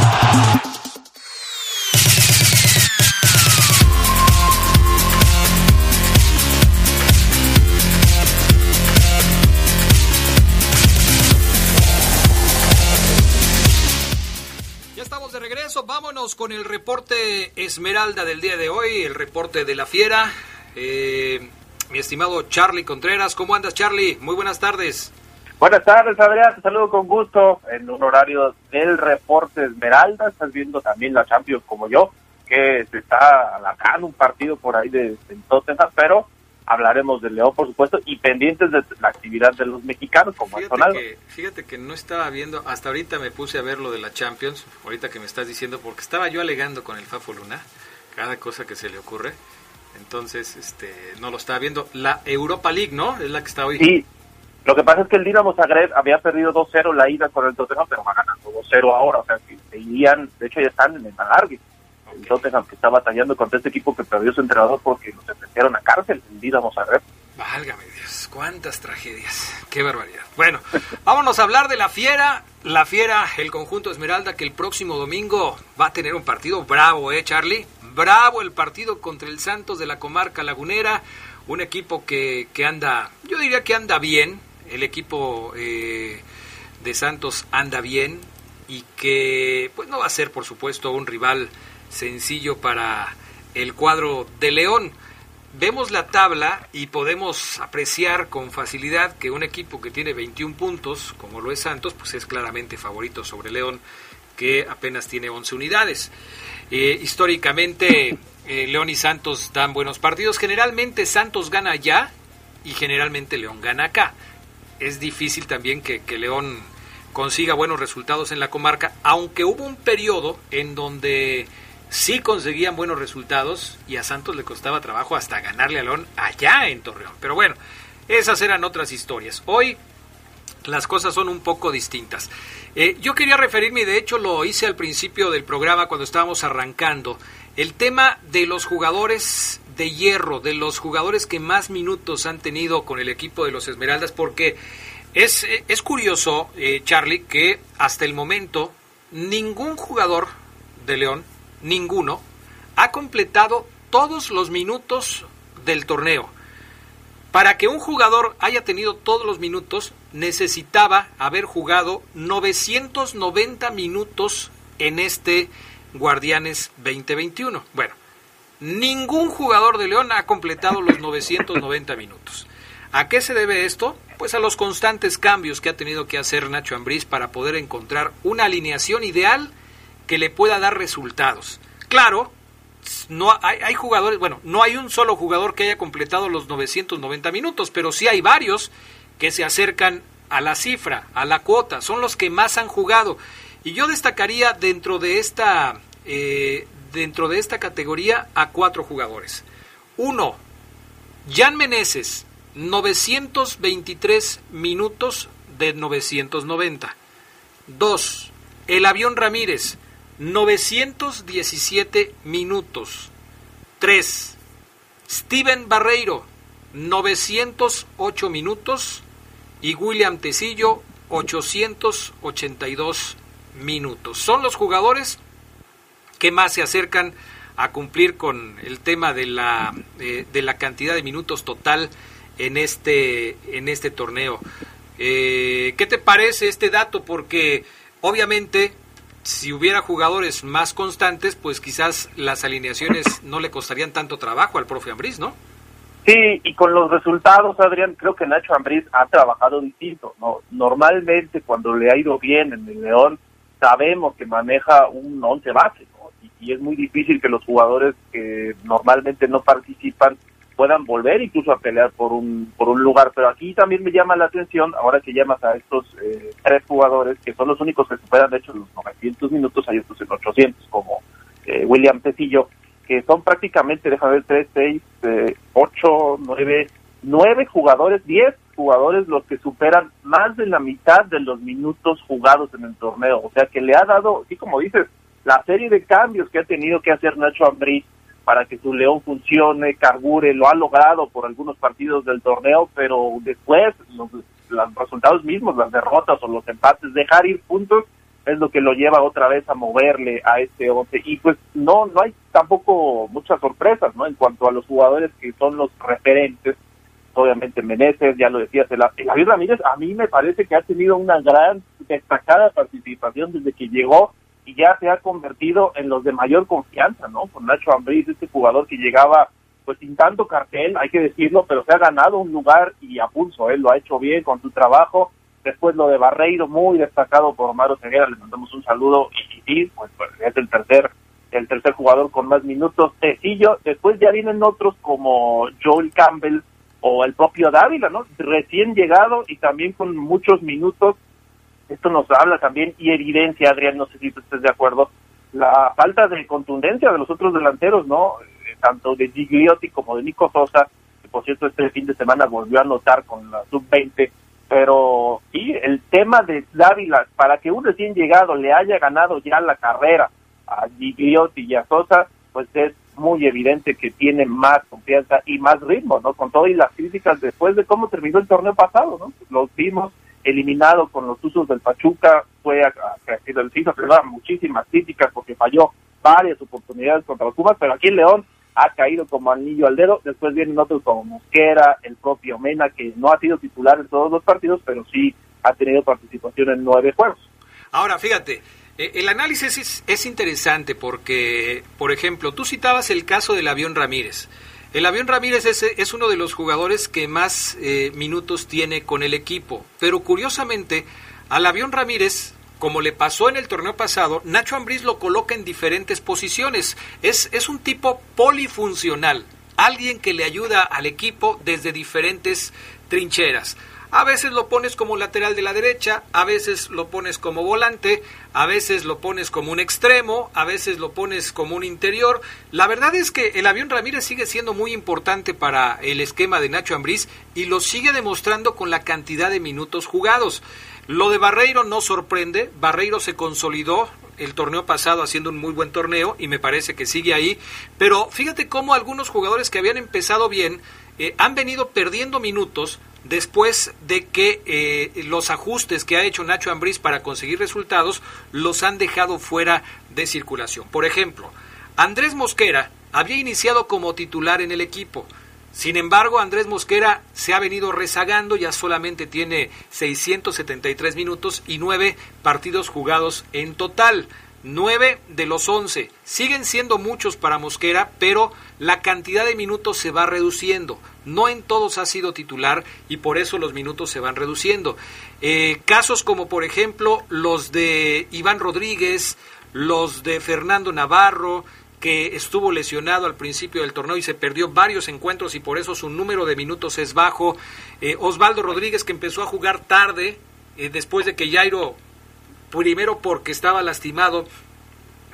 Con el reporte Esmeralda del día de hoy, el reporte de la fiera. Eh, mi estimado Charlie Contreras, ¿cómo andas Charlie? Muy buenas tardes. Buenas tardes Adrián, te saludo con gusto en un horario del reporte Esmeralda. Estás viendo también la Champions como yo, que se está alargando un partido por ahí de, de Tottenham, pero hablaremos del León, por supuesto, y pendientes de la actividad de los mexicanos, como fíjate. Que, fíjate que no estaba viendo, hasta ahorita me puse a ver lo de la Champions, ahorita que me estás diciendo, porque estaba yo alegando con el Fafo Luna, cada cosa que se le ocurre, entonces este no lo estaba viendo. La Europa League, ¿no? Es la que está hoy. Sí, lo que pasa es que el Dinamo Zagreb había perdido 2-0 la ida con el Tottenham, pero va ganando 2-0 ahora, o sea, que se irían, de hecho ya están en el alargue Tottenham que está batallando contra este equipo que perdió su entrenador porque los enfrentaron a cárcel, el a ver. Válgame Dios, cuántas tragedias, qué barbaridad. Bueno, vámonos a hablar de la Fiera. La Fiera, el conjunto Esmeralda, que el próximo domingo va a tener un partido bravo, ¿eh, Charlie? Bravo el partido contra el Santos de la comarca lagunera. Un equipo que, que anda, yo diría que anda bien. El equipo eh, de Santos anda bien y que pues no va a ser, por supuesto, un rival sencillo para el cuadro de León. Vemos la tabla y podemos apreciar con facilidad que un equipo que tiene 21 puntos, como lo es Santos, pues es claramente favorito sobre León, que apenas tiene 11 unidades. Eh, históricamente, eh, León y Santos dan buenos partidos. Generalmente Santos gana allá y generalmente León gana acá. Es difícil también que, que León consiga buenos resultados en la comarca, aunque hubo un periodo en donde sí conseguían buenos resultados y a Santos le costaba trabajo hasta ganarle a León allá en Torreón. Pero bueno, esas eran otras historias. Hoy las cosas son un poco distintas. Eh, yo quería referirme, y de hecho lo hice al principio del programa cuando estábamos arrancando, el tema de los jugadores de hierro, de los jugadores que más minutos han tenido con el equipo de los Esmeraldas, porque es, es curioso, eh, Charlie, que hasta el momento ningún jugador de León ninguno, ha completado todos los minutos del torneo. Para que un jugador haya tenido todos los minutos, necesitaba haber jugado 990 minutos en este Guardianes 2021. Bueno, ningún jugador de León ha completado los 990 minutos. ¿A qué se debe esto? Pues a los constantes cambios que ha tenido que hacer Nacho Ambriz para poder encontrar una alineación ideal que le pueda dar resultados. Claro, no hay, hay, jugadores, bueno, no hay un solo jugador que haya completado los 990 minutos, pero sí hay varios que se acercan a la cifra, a la cuota, son los que más han jugado. Y yo destacaría dentro de esta, eh, dentro de esta categoría a cuatro jugadores. Uno, Jan Meneses, 923 minutos de 990. Dos, el avión Ramírez, 917 minutos. 3. Steven Barreiro, 908 minutos. Y William Tecillo, 882 minutos. Son los jugadores que más se acercan a cumplir con el tema de la, eh, de la cantidad de minutos total en este, en este torneo. Eh, ¿Qué te parece este dato? Porque obviamente si hubiera jugadores más constantes, pues quizás las alineaciones no le costarían tanto trabajo al profe Ambriz, ¿no? Sí, y con los resultados, Adrián, creo que Nacho Ambriz ha trabajado distinto, ¿no? Normalmente cuando le ha ido bien en el León, sabemos que maneja un once base, ¿no? y es muy difícil que los jugadores que normalmente no participan puedan volver incluso a pelear por un por un lugar. Pero aquí también me llama la atención, ahora que llamas a estos eh, tres jugadores, que son los únicos que superan, de hecho, los 900 minutos, hay otros en 800, como eh, William Tecillo, que son prácticamente, déjame ver, 3, 6, eh, 8, 9, 9 jugadores, 10 jugadores los que superan más de la mitad de los minutos jugados en el torneo. O sea que le ha dado, así como dices, la serie de cambios que ha tenido que hacer Nacho Ambrí para que su León funcione, carbure, lo ha logrado por algunos partidos del torneo, pero después los, resultados mismos, las derrotas o los empates, dejar ir puntos es lo que lo lleva otra vez a moverle a este once. Y pues no no hay tampoco muchas sorpresas no en cuanto a los jugadores que son los referentes obviamente Meneses ya lo decías el, Javier Ramírez a mí me parece que ha tenido una gran destacada participación desde que llegó y ya se ha convertido en los de mayor confianza, ¿no? Con Nacho Ambriz, este jugador que llegaba pues sin tanto cartel, hay que decirlo, pero se ha ganado un lugar y a pulso, él lo ha hecho bien con su trabajo. Después lo de Barreiro, muy destacado por Omar Ceguera, le mandamos un saludo y sí, pues, pues, es el tercer el tercer jugador con más minutos. Tecillo, después ya vienen otros como Joel Campbell o el propio Dávila, ¿no? Recién llegado y también con muchos minutos esto nos habla también y evidencia, Adrián, no sé si tú estés de acuerdo, la falta de contundencia de los otros delanteros, ¿no? Eh, tanto de Gigliotti como de Nico Sosa, que por cierto este fin de semana volvió a anotar con la sub-20, pero sí, el tema de Dávila, para que un recién llegado le haya ganado ya la carrera a Gigliotti y a Sosa, pues es muy evidente que tiene más confianza y más ritmo, ¿no? Con todo y las críticas después de cómo terminó el torneo pasado, ¿no? Los vimos eliminado con los usos del Pachuca, fue a, a, el muchísimas críticas porque falló varias oportunidades contra los Pumas, pero aquí en León ha caído como anillo al dedo, después vienen otros como Mosquera, el propio Mena, que no ha sido titular en todos los partidos, pero sí ha tenido participación en nueve juegos. Ahora, fíjate, eh, el análisis es, es interesante porque, por ejemplo, tú citabas el caso del avión Ramírez. El avión Ramírez es, es, uno de los jugadores que más eh, minutos tiene con el equipo, pero curiosamente al avión Ramírez, como le pasó en el torneo pasado, Nacho Ambriz lo coloca en diferentes posiciones. Es, es un tipo polifuncional, alguien que le ayuda al equipo desde diferentes trincheras. A veces lo pones como lateral de la derecha, a veces lo pones como volante, a veces lo pones como un extremo, a veces lo pones como un interior. La verdad es que el avión Ramírez sigue siendo muy importante para el esquema de Nacho Ambriz y lo sigue demostrando con la cantidad de minutos jugados. Lo de Barreiro no sorprende, Barreiro se consolidó el torneo pasado haciendo un muy buen torneo y me parece que sigue ahí, pero fíjate cómo algunos jugadores que habían empezado bien eh, han venido perdiendo minutos después de que eh, los ajustes que ha hecho Nacho Ambriz para conseguir resultados los han dejado fuera de circulación. Por ejemplo, Andrés Mosquera había iniciado como titular en el equipo. Sin embargo, Andrés Mosquera se ha venido rezagando, ya solamente tiene 673 minutos y nueve partidos jugados en total. 9 de los 11. Siguen siendo muchos para Mosquera, pero la cantidad de minutos se va reduciendo. No en todos ha sido titular y por eso los minutos se van reduciendo. Eh, casos como por ejemplo los de Iván Rodríguez, los de Fernando Navarro, que estuvo lesionado al principio del torneo y se perdió varios encuentros y por eso su número de minutos es bajo. Eh, Osvaldo Rodríguez que empezó a jugar tarde, eh, después de que Jairo primero porque estaba lastimado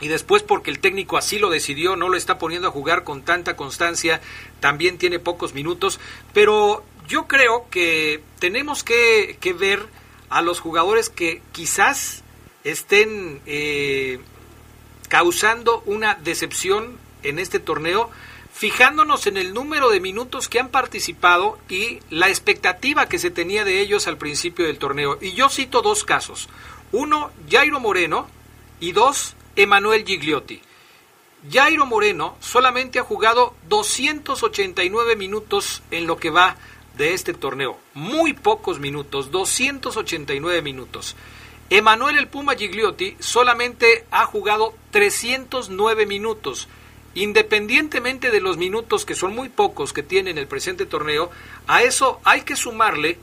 y después porque el técnico así lo decidió, no lo está poniendo a jugar con tanta constancia, también tiene pocos minutos, pero yo creo que tenemos que, ver a los jugadores que quizás estén eh, causando una decepción en este torneo, fijándonos en el número de minutos que han participado y la expectativa que se tenía de ellos al principio del torneo. Y yo cito dos casos. Uno, Jairo Moreno y dos, Emanuel Gigliotti. Jairo Moreno solamente ha jugado 289 minutos en lo que va de este torneo. Muy pocos minutos, 289 minutos. Emanuel el Puma Gigliotti solamente ha jugado 309 minutos. Independientemente de los minutos, que son muy pocos que tiene en el presente torneo, a eso hay que sumarle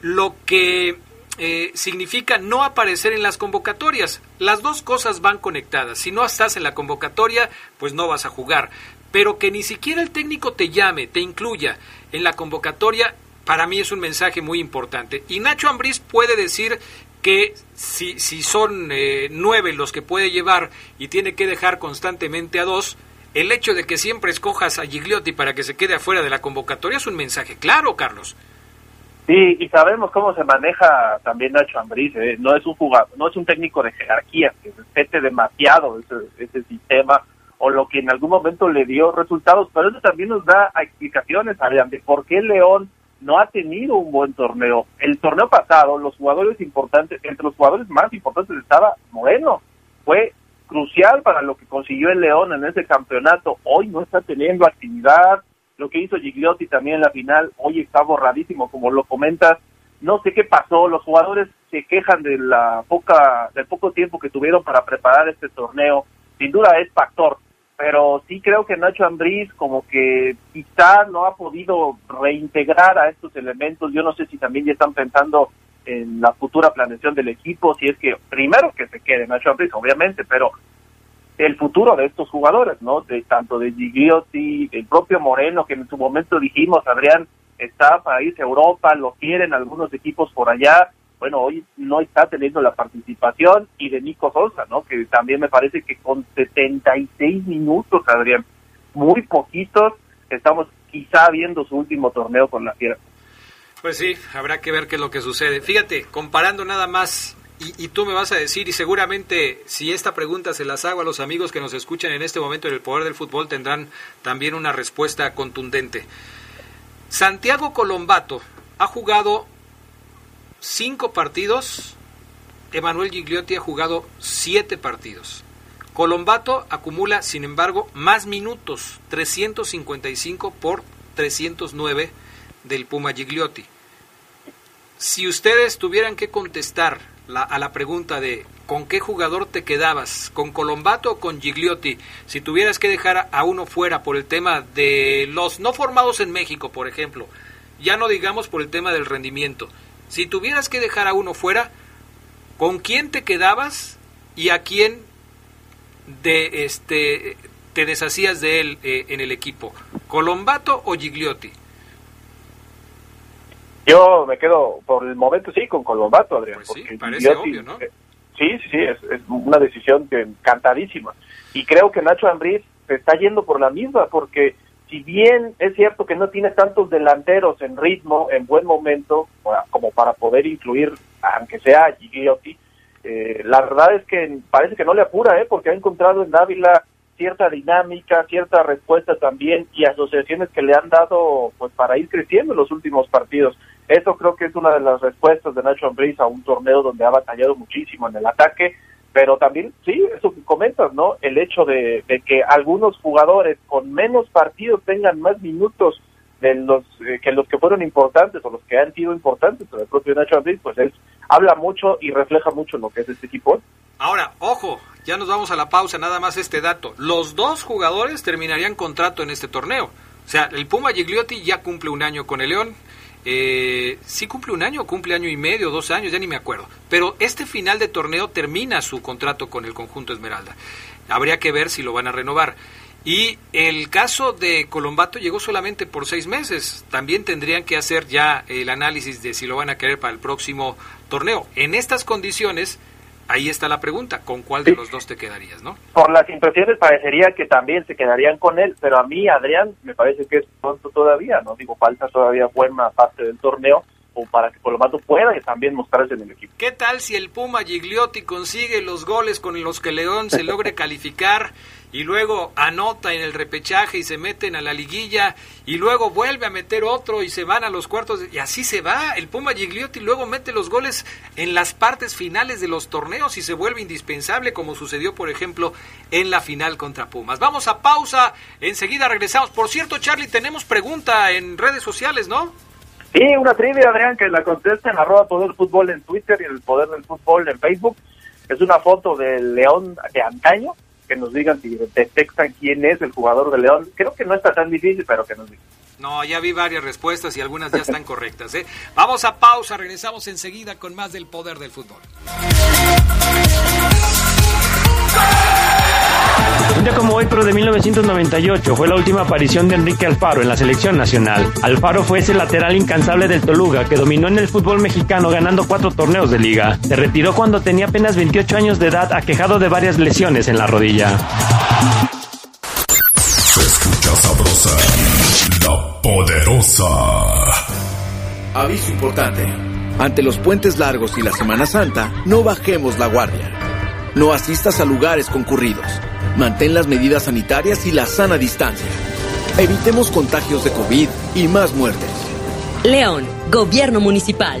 lo que eh, significa no aparecer en las convocatorias. Las dos cosas van conectadas. Si no estás en la convocatoria, pues no vas a jugar. Pero que ni siquiera el técnico te llame, te incluya en la convocatoria, para mí es un mensaje muy importante. Y Nacho Ambriz puede decir que si, si son eh, nueve los que puede llevar y tiene que dejar constantemente a dos, el hecho de que siempre escojas a Gigliotti para que se quede afuera de la convocatoria es un mensaje claro, Carlos. Sí, y sabemos cómo se maneja también Nacho Ambriz, ¿eh? no es un jugador, no es un técnico de jerarquía que respete demasiado ese, sistema o lo que en algún momento le dio resultados, pero eso también nos da explicaciones, Adrián, de por qué León no ha tenido un buen torneo. El torneo pasado, los jugadores importantes, entre los jugadores más importantes estaba Moreno, fue crucial para lo que consiguió el León en ese campeonato. Hoy no está teniendo actividad, lo que hizo Gigliotti también en la final, hoy está borradísimo, como lo comentas. No sé qué pasó, los jugadores se quejan de la poca, del poco tiempo que tuvieron para preparar este torneo. Sin duda es factor, pero sí creo que Nacho Ambriz como que quizá no ha podido reintegrar a estos elementos. Yo no sé si también ya están pensando en la futura planeación del equipo, si es que primero que se quede Nacho Ambriz, obviamente, pero el futuro de estos jugadores, ¿no? De tanto de Gigliotti, el propio Moreno, que en su momento dijimos, Adrián, está para irse a Europa, lo quieren algunos equipos por allá, bueno, hoy no está teniendo la participación, y de Nico Sosa, ¿no? Que también me parece que con 76 minutos, Adrián, muy poquitos, estamos quizá viendo su último torneo con la Fiera. Pues sí, habrá que ver qué es lo que sucede. Fíjate, comparando nada más y, tú me vas a decir, y seguramente si esta pregunta se las hago a los amigos que nos escuchan en este momento en el poder del fútbol, tendrán también una respuesta contundente. Santiago Colombato ha jugado cinco partidos, Emanuel Gigliotti ha jugado siete partidos. Colombato acumula, sin embargo, más minutos, 355 por 309 del Puma Gigliotti. Si ustedes tuvieran que contestar a la pregunta de ¿con qué jugador te quedabas? ¿Con Colombato o con Gigliotti? Si tuvieras que dejar a uno fuera por el tema de los no formados en México, por ejemplo, ya no digamos por el tema del rendimiento. Si tuvieras que dejar a uno fuera, ¿con quién te quedabas y a quién de este te deshacías de él eh, en el equipo? ¿Colombato o Gigliotti? Yo me quedo por el momento sí con Colombato, Adrián. Pues sí, parece obvio, ¿no? Eh, sí, sí, sí, es, una decisión que, encantadísima. Y creo que Nacho Ambriz se está yendo por la misma, porque si bien es cierto que no tiene tantos delanteros en ritmo, en buen momento, como para poder incluir, aunque sea a Gigliotti, eh, la verdad es que parece que no le apura, ¿eh? porque ha encontrado en Dávila cierta dinámica, cierta respuesta también y asociaciones que le han dado pues para ir creciendo en los últimos partidos. Eso creo que es una de las respuestas de Nacho Ambriz a un torneo donde ha batallado muchísimo en el ataque, pero también, sí, eso que comentas, ¿no? El hecho de, que algunos jugadores con menos partidos tengan más minutos de los eh, que los que fueron importantes o los que han sido importantes para el propio Nacho Ambriz, pues él habla mucho y refleja mucho lo que es este equipo. Ahora, ojo, ya nos vamos a la pausa, nada más este dato. Los dos jugadores terminarían contrato en este torneo. O sea, el Puma Gigliotti ya cumple un año con el León. Eh, cumple un año, cumple año y medio, dos años, ya ni me acuerdo. Pero este final de torneo termina su contrato con el conjunto Esmeralda. Habría que ver si lo van a renovar. Y el caso de Colombato llegó solamente por seis meses. También tendrían que hacer ya el análisis de si lo van a querer para el próximo torneo. En estas condiciones, ahí está la pregunta, ¿con cuál de los dos te quedarías, no? Por las impresiones parecería que también se quedarían con él, pero a mí, Adrián, me parece que es pronto todavía, ¿no? Digo, falta todavía buena parte del torneo o para que Colombato pueda también mostrarse en el equipo. ¿Qué tal si el Puma Gigliotti consigue los goles con los que León se logre calificar y luego anota en el repechaje y se meten a la liguilla y luego vuelve a meter otro y se van a los cuartos y así se va el Puma Gigliotti luego mete los goles en las partes finales de los torneos y se vuelve indispensable como sucedió por ejemplo en la final contra Pumas. Vamos a pausa, enseguida regresamos. Por cierto, Charlie, tenemos pregunta en redes sociales, ¿no? Sí, una trivia, Adrián, que la contesta en arroba Poder Fútbol en Twitter y el Poder del Fútbol en Facebook. Es una foto del León de antaño que nos digan si detectan quién es el jugador de León. Creo que no está tan difícil, pero que nos digan. No, ya vi varias respuestas y algunas ya están correctas. ¿eh? Vamos a pausa, regresamos enseguida con más del poder del fútbol. Un día como hoy, pero de 1998, fue la última aparición de Enrique Alfaro en la selección nacional. Alfaro fue ese lateral incansable del Toluga que dominó en el fútbol mexicano ganando cuatro torneos de liga. Se retiró cuando tenía apenas 28 años de edad, aquejado de varias lesiones en la rodilla. Se escucha sabrosa, la poderosa. Aviso importante. Ante los puentes largos y la Semana Santa, no bajemos la guardia. No asistas a lugares concurridos. Mantén las medidas sanitarias y la sana distancia. Evitemos contagios de COVID y más muertes. León, Gobierno Municipal.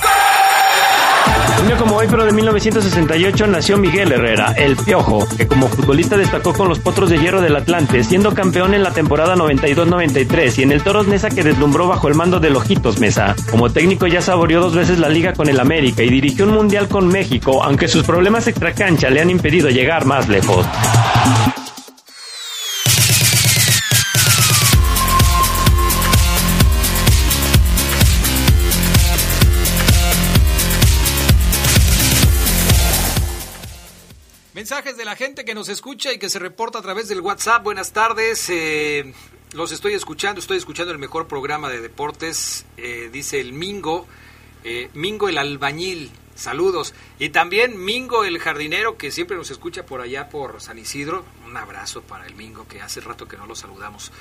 Un como hoy, pero de 1968, nació Miguel Herrera, el Piojo, que como futbolista destacó con los Potros de Hierro del Atlante, siendo campeón en la temporada 92-93 y en el Toros Mesa que deslumbró bajo el mando de Lojitos Mesa. Como técnico ya saboreó dos veces la liga con el América y dirigió un mundial con México, aunque sus problemas extracancha le han impedido llegar más lejos. Mensajes de la gente que nos escucha y que se reporta a través del WhatsApp. Buenas tardes. Eh, los estoy escuchando. Estoy escuchando el mejor programa de deportes. Eh, dice el Mingo. Eh, Mingo el albañil. Saludos. Y también Mingo el jardinero que siempre nos escucha por allá por San Isidro. Un abrazo para el Mingo que hace rato que no lo saludamos.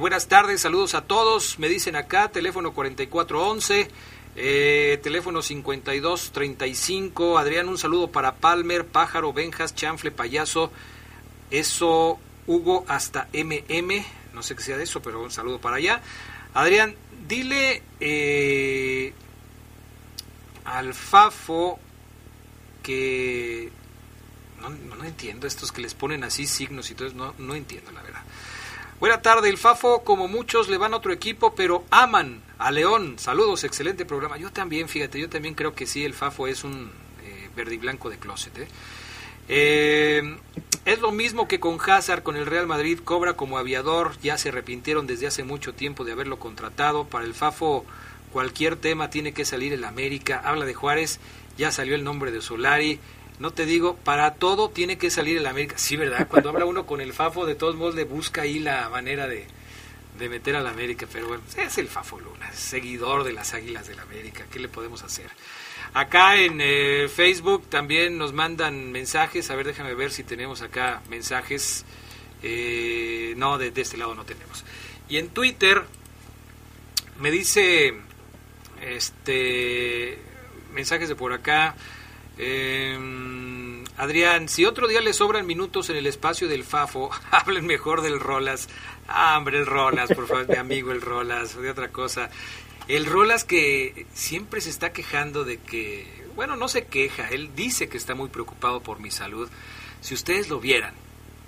buenas tardes. Saludos a todos. Me dicen acá. Teléfono 4411. Eh, teléfono 5235. Adrián, un saludo para Palmer, Pájaro, Benjas, Chanfle, Payaso. Eso, Hugo, hasta MM. No sé qué sea de eso, pero un saludo para allá. Adrián, dile eh, al Fafo que. No, no, entiendo estos que les ponen así signos y todo no, no entiendo la verdad. Buena tarde, el Fafo, como muchos, le van a otro equipo, pero aman a León. Saludos, excelente programa. Yo también, fíjate, yo también creo que sí, el Fafo es un eh, verde y blanco de closet. ¿eh? Eh, es lo mismo que con Hazard, con el Real Madrid, cobra como aviador, ya se arrepintieron desde hace mucho tiempo de haberlo contratado. Para el Fafo, cualquier tema tiene que salir en América. Habla de Juárez, ya salió el nombre de Solari no te digo, para todo tiene que salir el América. Sí, ¿verdad? Cuando habla uno con el Fafo, de todos modos le busca ahí la manera de, de meter al América. Pero bueno, es el Fafo Luna, seguidor de las Águilas del América. ¿Qué le podemos hacer? Acá en eh, Facebook también nos mandan mensajes. A ver, déjame ver si tenemos acá mensajes. Eh, no, de, este lado no tenemos. Y en Twitter me dice, este, mensajes de por acá. Eh, Adrián, si otro día le sobran minutos en el espacio del Fafo, hablen mejor del Rolas. Hombre, el Rolas, por favor, mi amigo el Rolas, de otra cosa. El Rolas que siempre se está quejando de que, bueno, no se queja, él dice que está muy preocupado por mi salud. Si ustedes lo vieran,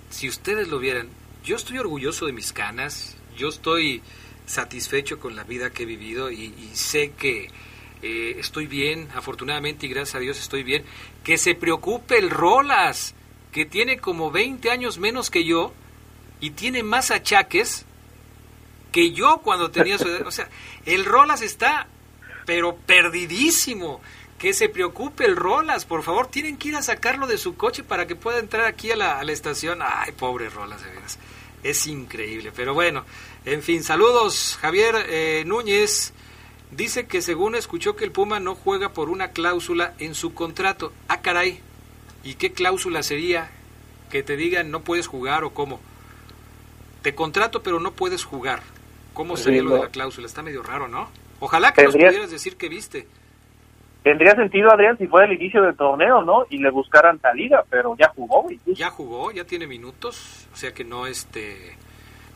si ustedes lo vieran, yo estoy orgulloso de mis canas, yo estoy satisfecho con la vida que he vivido y, y sé que eh, estoy bien, afortunadamente y gracias a Dios estoy bien. Que se preocupe el Rolas, que tiene como 20 años menos que yo y tiene más achaques que yo cuando tenía su edad. O sea, el Rolas está, pero perdidísimo. Que se preocupe el Rolas, por favor, tienen que ir a sacarlo de su coche para que pueda entrar aquí a la, estación. Ay, pobre Rolas, de veras. Es increíble, pero bueno, en fin, saludos, Javier eh, Núñez. Dice que según escuchó que el Puma no juega por una cláusula en su contrato. Ah, caray. ¿Y qué cláusula sería? Que te digan no puedes jugar o cómo. Te contrato pero no puedes jugar. ¿Cómo sería Sí, lo de la cláusula? Está medio raro, ¿no? Ojalá que nos pudieras decir que viste. Tendría sentido, Adrián, si fuera el inicio del torneo, ¿no? Y le buscaran salida, pero ya jugó, güey. Ya jugó, ya tiene minutos, o sea que no este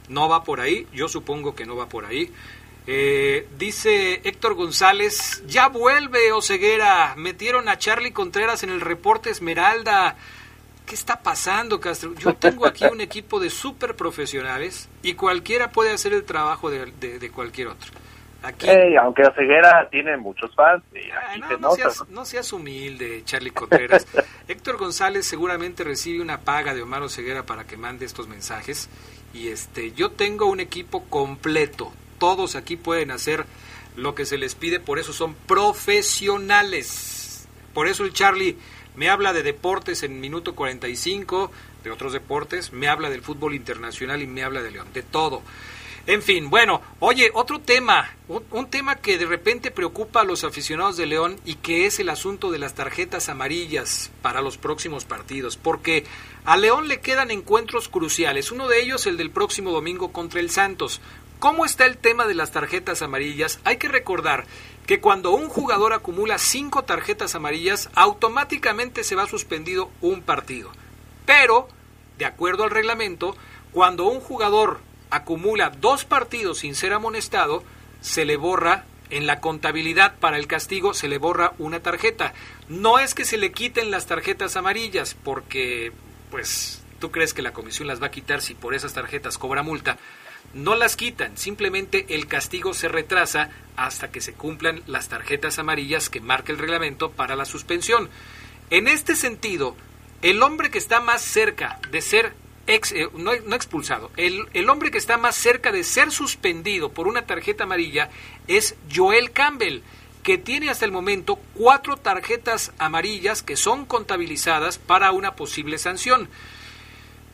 no va por ahí, yo supongo que no va por ahí. Eh, dice Héctor González, ya vuelve Oceguera, metieron a Charlie Contreras en el reporte Esmeralda. ¿Qué está pasando, Castro? Yo tengo aquí un equipo de súper profesionales y cualquiera puede hacer el trabajo de, de- de cualquier otro. Aquí aunque Ceguera tiene muchos fans, y aquí no, no seas, no seas humilde, Charlie Contreras. Héctor González seguramente recibe una paga de Omar Ceguera para que mande estos mensajes. Y este, yo tengo un equipo completo. Todos aquí pueden hacer lo que se les pide, por eso son profesionales. Por eso el Charlie me habla de deportes en minuto 45, de otros deportes, me habla del fútbol internacional y me habla de León, de todo. En fin, bueno, oye, otro tema, un, un tema que de repente preocupa a los aficionados de León y que es el asunto de las tarjetas amarillas para los próximos partidos, porque a León le quedan encuentros cruciales, uno de ellos el del próximo domingo contra el Santos. ¿Cómo está el tema de las tarjetas amarillas? Hay que recordar que cuando un jugador acumula cinco tarjetas amarillas, automáticamente se va suspendido un partido. Pero, de acuerdo al reglamento, cuando un jugador acumula dos partidos sin ser amonestado, se le borra en la contabilidad para el castigo, se le borra una tarjeta. No es que se le quiten las tarjetas amarillas, porque, pues, tú crees que la comisión las va a quitar si por esas tarjetas cobra multa. No las quitan, simplemente el castigo se retrasa hasta que se cumplan las tarjetas amarillas que marca el reglamento para la suspensión. En este sentido, el hombre que está más cerca de ser eh, no, no expulsado, el, el hombre que está más cerca de ser suspendido por una tarjeta amarilla es Joel Campbell, que tiene hasta el momento cuatro tarjetas amarillas que son contabilizadas para una posible sanción.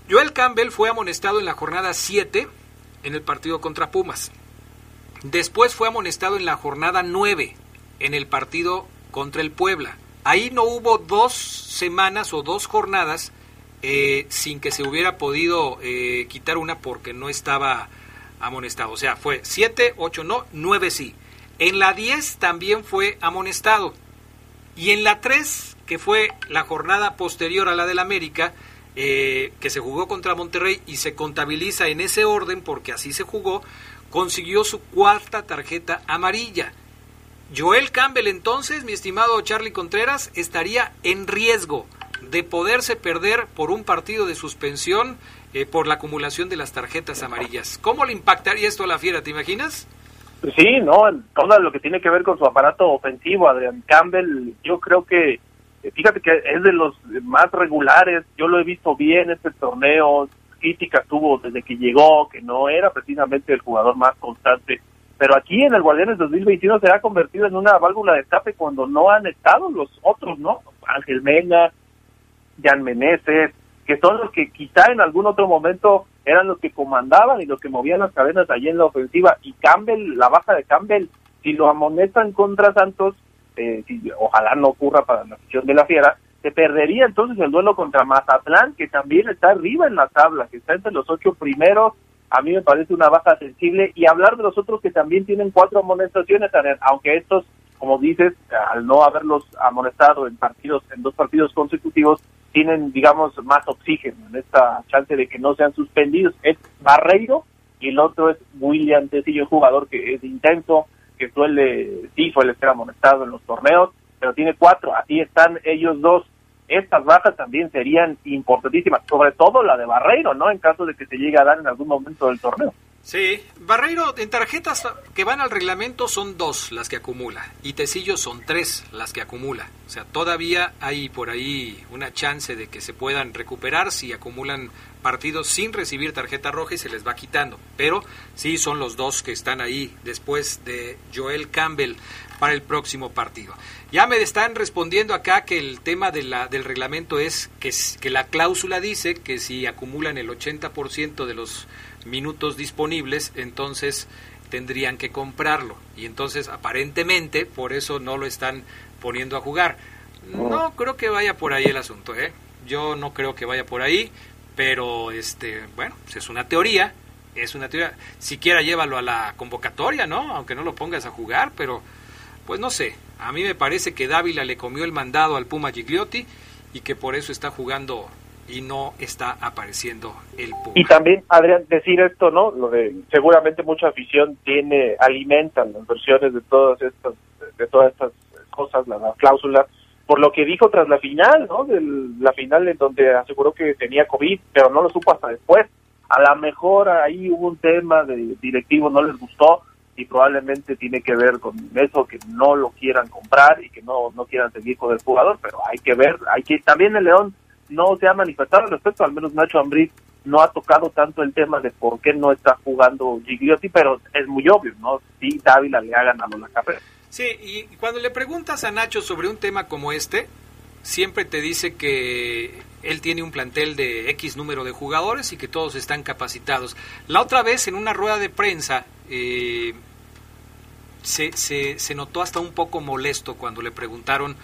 Joel Campbell fue amonestado en la jornada 7 en el partido contra Pumas. Después fue amonestado en la jornada 9 en el partido contra el Puebla. Ahí no hubo dos semanas o dos jornadas eh, sin que se hubiera podido eh, quitar una porque no estaba amonestado. O sea, fue 7, 8 no, 9 sí. En la 10 también fue amonestado. Y en la 3, que fue la jornada posterior a la del América, eh, que se jugó contra Monterrey y se contabiliza en ese orden porque así se jugó, consiguió su cuarta tarjeta amarilla. Joel Campbell entonces, mi estimado Charlie Contreras, estaría en riesgo de poderse perder por un partido de suspensión eh, por la acumulación de las tarjetas amarillas. ¿Cómo le impactaría esto a la fiera, te imaginas? Sí, no, en todo lo que tiene que ver con su aparato ofensivo, Adrián Campbell, yo creo que, fíjate que es de los más regulares, yo lo he visto bien este torneo, críticas tuvo desde que llegó, que no era precisamente el jugador más constante, pero aquí en el Guardianes 2021 se ha convertido en una válvula de escape cuando no han estado los otros, ¿no? Ángel Mena, Jan Meneses, que son los que quizá en algún otro momento eran los que comandaban y los que movían las cadenas allí en la ofensiva. Y Campbell, la baja de Campbell, si lo amonestan contra Santos, eh, si, ojalá no ocurra para la afición de la Fiera, se perdería entonces el duelo contra Mazatlán, que también está arriba en la tabla, que está entre los ocho primeros. A mí me parece una baja sensible. Y hablar de los otros que también tienen cuatro amonestaciones, aunque estos como dices, al no haberlos amonestado en partidos, en dos partidos consecutivos, tienen, digamos, más oxígeno en esta chance de que no sean suspendidos. Es Barreiro y el otro es William Tecillo, jugador que es intenso, que suele, sí, suele ser amonestado en los torneos, pero tiene cuatro, así están ellos dos. Estas bajas también serían importantísimas, sobre todo la de Barreiro, ¿no? En caso de que se llegue a dar en algún momento del torneo. Sí, Barreiro en tarjetas que van al reglamento son dos las que acumula y Tecillo son tres las que acumula. O sea, todavía hay por ahí una chance de que se puedan recuperar si acumulan partidos sin recibir tarjeta roja y se les va quitando. Pero sí son los dos que están ahí después de Joel Campbell para el próximo partido. Ya me están respondiendo acá que el tema de la, del reglamento es que, que la cláusula dice que si acumulan el 80% de los minutos disponibles, entonces tendrían que comprarlo. Y entonces aparentemente por eso no lo están poniendo a jugar. No creo que vaya por ahí el asunto, ¿eh? Yo no creo que vaya por ahí, pero este, bueno, pues es una teoría, es una teoría. Siquiera llévalo a la convocatoria, ¿no? Aunque no lo pongas a jugar, pero pues no sé. A mí me parece que Dávila le comió el mandado al Puma Gigliotti y que por eso está jugando y no está apareciendo el Puma. Y también, Adrián, decir esto, ¿no? Lo de, seguramente mucha afición tiene, alimentan las versiones de todas estas, de todas estas cosas, las, cláusulas, por lo que dijo tras la final, ¿no? De la final en donde aseguró que tenía COVID, pero no lo supo hasta después. A lo mejor ahí hubo un tema de directivo, no les gustó y probablemente tiene que ver con eso, que no lo quieran comprar y que no, no quieran seguir con el jugador, pero hay que ver, hay que, también el León no se ha manifestado al respecto, al menos Nacho Ambriz no ha tocado tanto el tema de por qué no está jugando Gigliotti, pero es muy obvio, ¿no? Sí, Dávila le ha ganado la carrera. Sí, y cuando le preguntas a Nacho sobre un tema como este, siempre te dice que él tiene un plantel de X número de jugadores y que todos están capacitados. La otra vez, en una rueda de prensa, eh, se, se, se notó hasta un poco molesto cuando le preguntaron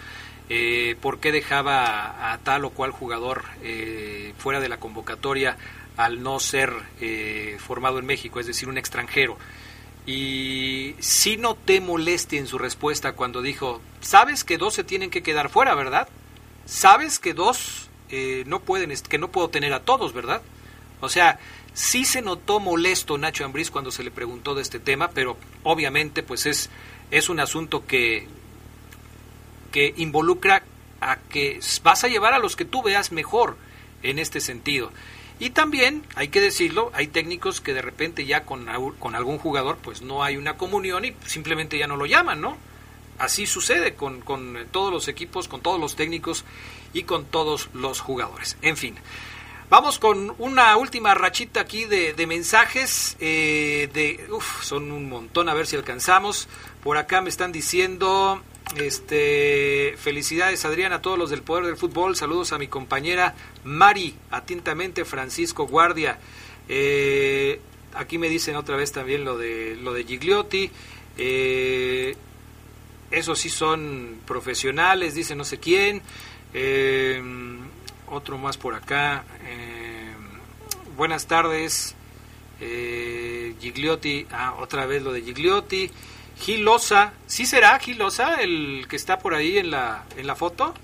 eh, por qué dejaba a, tal o cual jugador eh, fuera de la convocatoria al no ser eh, formado en México, es decir, un extranjero. Y sí noté molestia en su respuesta cuando dijo, sabes que dos se tienen que quedar fuera, ¿verdad? Sabes que dos no pueden, que no puedo tener a todos, ¿verdad? O sea, sí se notó molesto Nacho Ambriz cuando se le preguntó de este tema, pero obviamente pues es, es un asunto que que involucra a que vas a llevar a los que tú veas mejor en este sentido. Y también, hay que decirlo, hay técnicos que de repente ya con, con algún jugador pues no hay una comunión y simplemente ya no lo llaman, ¿no? Así sucede con, con todos los equipos, con todos los técnicos y con todos los jugadores. En fin, vamos con una última rachita aquí de, de mensajes. Eh, de, uf, son un montón, a ver si alcanzamos. Por acá me están diciendo, este, felicidades Adrián a todos los del Poder del Fútbol. Saludos a mi compañera Mari, atentamente Francisco Guardia. Eh, aquí me dicen otra vez también lo de lo de Gigliotti. Eh, esos sí son profesionales, dice no sé quién. Eh, otro más por acá. buenas tardes. Gigliotti, ah, otra vez lo de Gigliotti. Gilosa, ¿sí será Gilosa el que está por ahí en la, en la foto?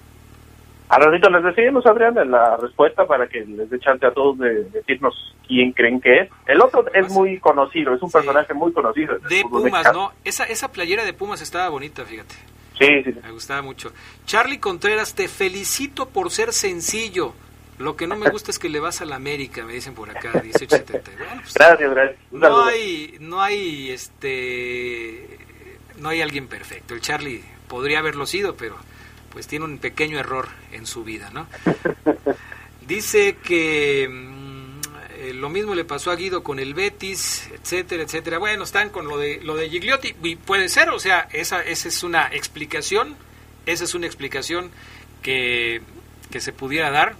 A ratito les decimos, Adrián, la respuesta para que les dé chance a todos de decirnos quién creen que es. El otro es muy conocido, es un personaje muy conocido. De Pumas, ¿no? Esa, esa playera de Pumas estaba bonita, fíjate. Sí, sí, Me gustaba mucho. Charlie Contreras, te felicito por ser sencillo. Lo que no me gusta es que le vas a la América, me dicen por acá, 1870. Bueno, pues, gracias, gracias. no hay, no hay, este, no hay alguien perfecto. El Charlie podría haberlo sido, pero pues tiene un pequeño error en su vida, ¿no? Dice que mm, eh, lo mismo le pasó a Guido con el Betis, etcétera, etcétera. Bueno, están con lo de lo de Gigliotti y puede ser, o sea, esa esa es una explicación, esa es una explicación que que se pudiera dar,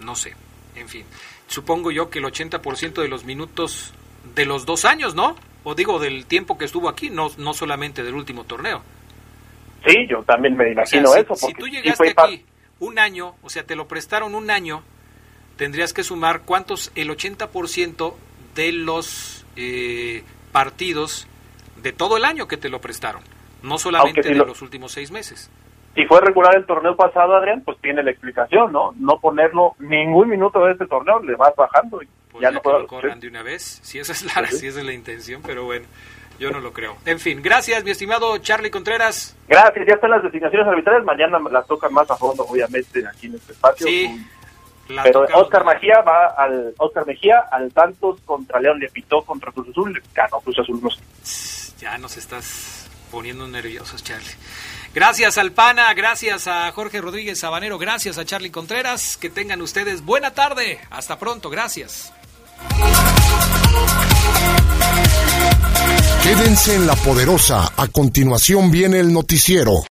no sé, en fin. Supongo yo que el 80% de los minutos de los dos años, ¿no? O digo del tiempo que estuvo aquí, no, no solamente del último torneo. Sí, yo también me imagino eso. Si tú llegaste aquí un año, o sea, te lo prestaron un año, tendrías que sumar cuántos, el 80% de los eh, partidos de todo el año que te lo prestaron. no solamente de los últimos seis meses. Si fue regular el torneo pasado, Adrián, pues tiene la explicación, ¿no? No ponerlo ningún minuto de este torneo, le vas bajando y Pues ya ya no que puedo. lo corran de una vez, si esa es la, si esa es la intención, pero bueno, yo no lo creo. En fin, gracias, mi estimado Charlie Contreras. Gracias, ya están las designaciones arbitrales, mañana las tocan más a fondo, obviamente, aquí en este espacio. Sí, Pero Oscar Mejía va al Oscar Mejía al Santos contra León le pitó contra Cruz Azul, le ganó Cruz Azul no. Ya nos estás poniendo nerviosos, Charlie. Gracias al PANA, gracias a Jorge Rodríguez Sabanero, gracias a Charlie Contreras. Que tengan ustedes buena tarde. Hasta pronto, gracias. Quédense en la poderosa. A continuación viene el noticiero.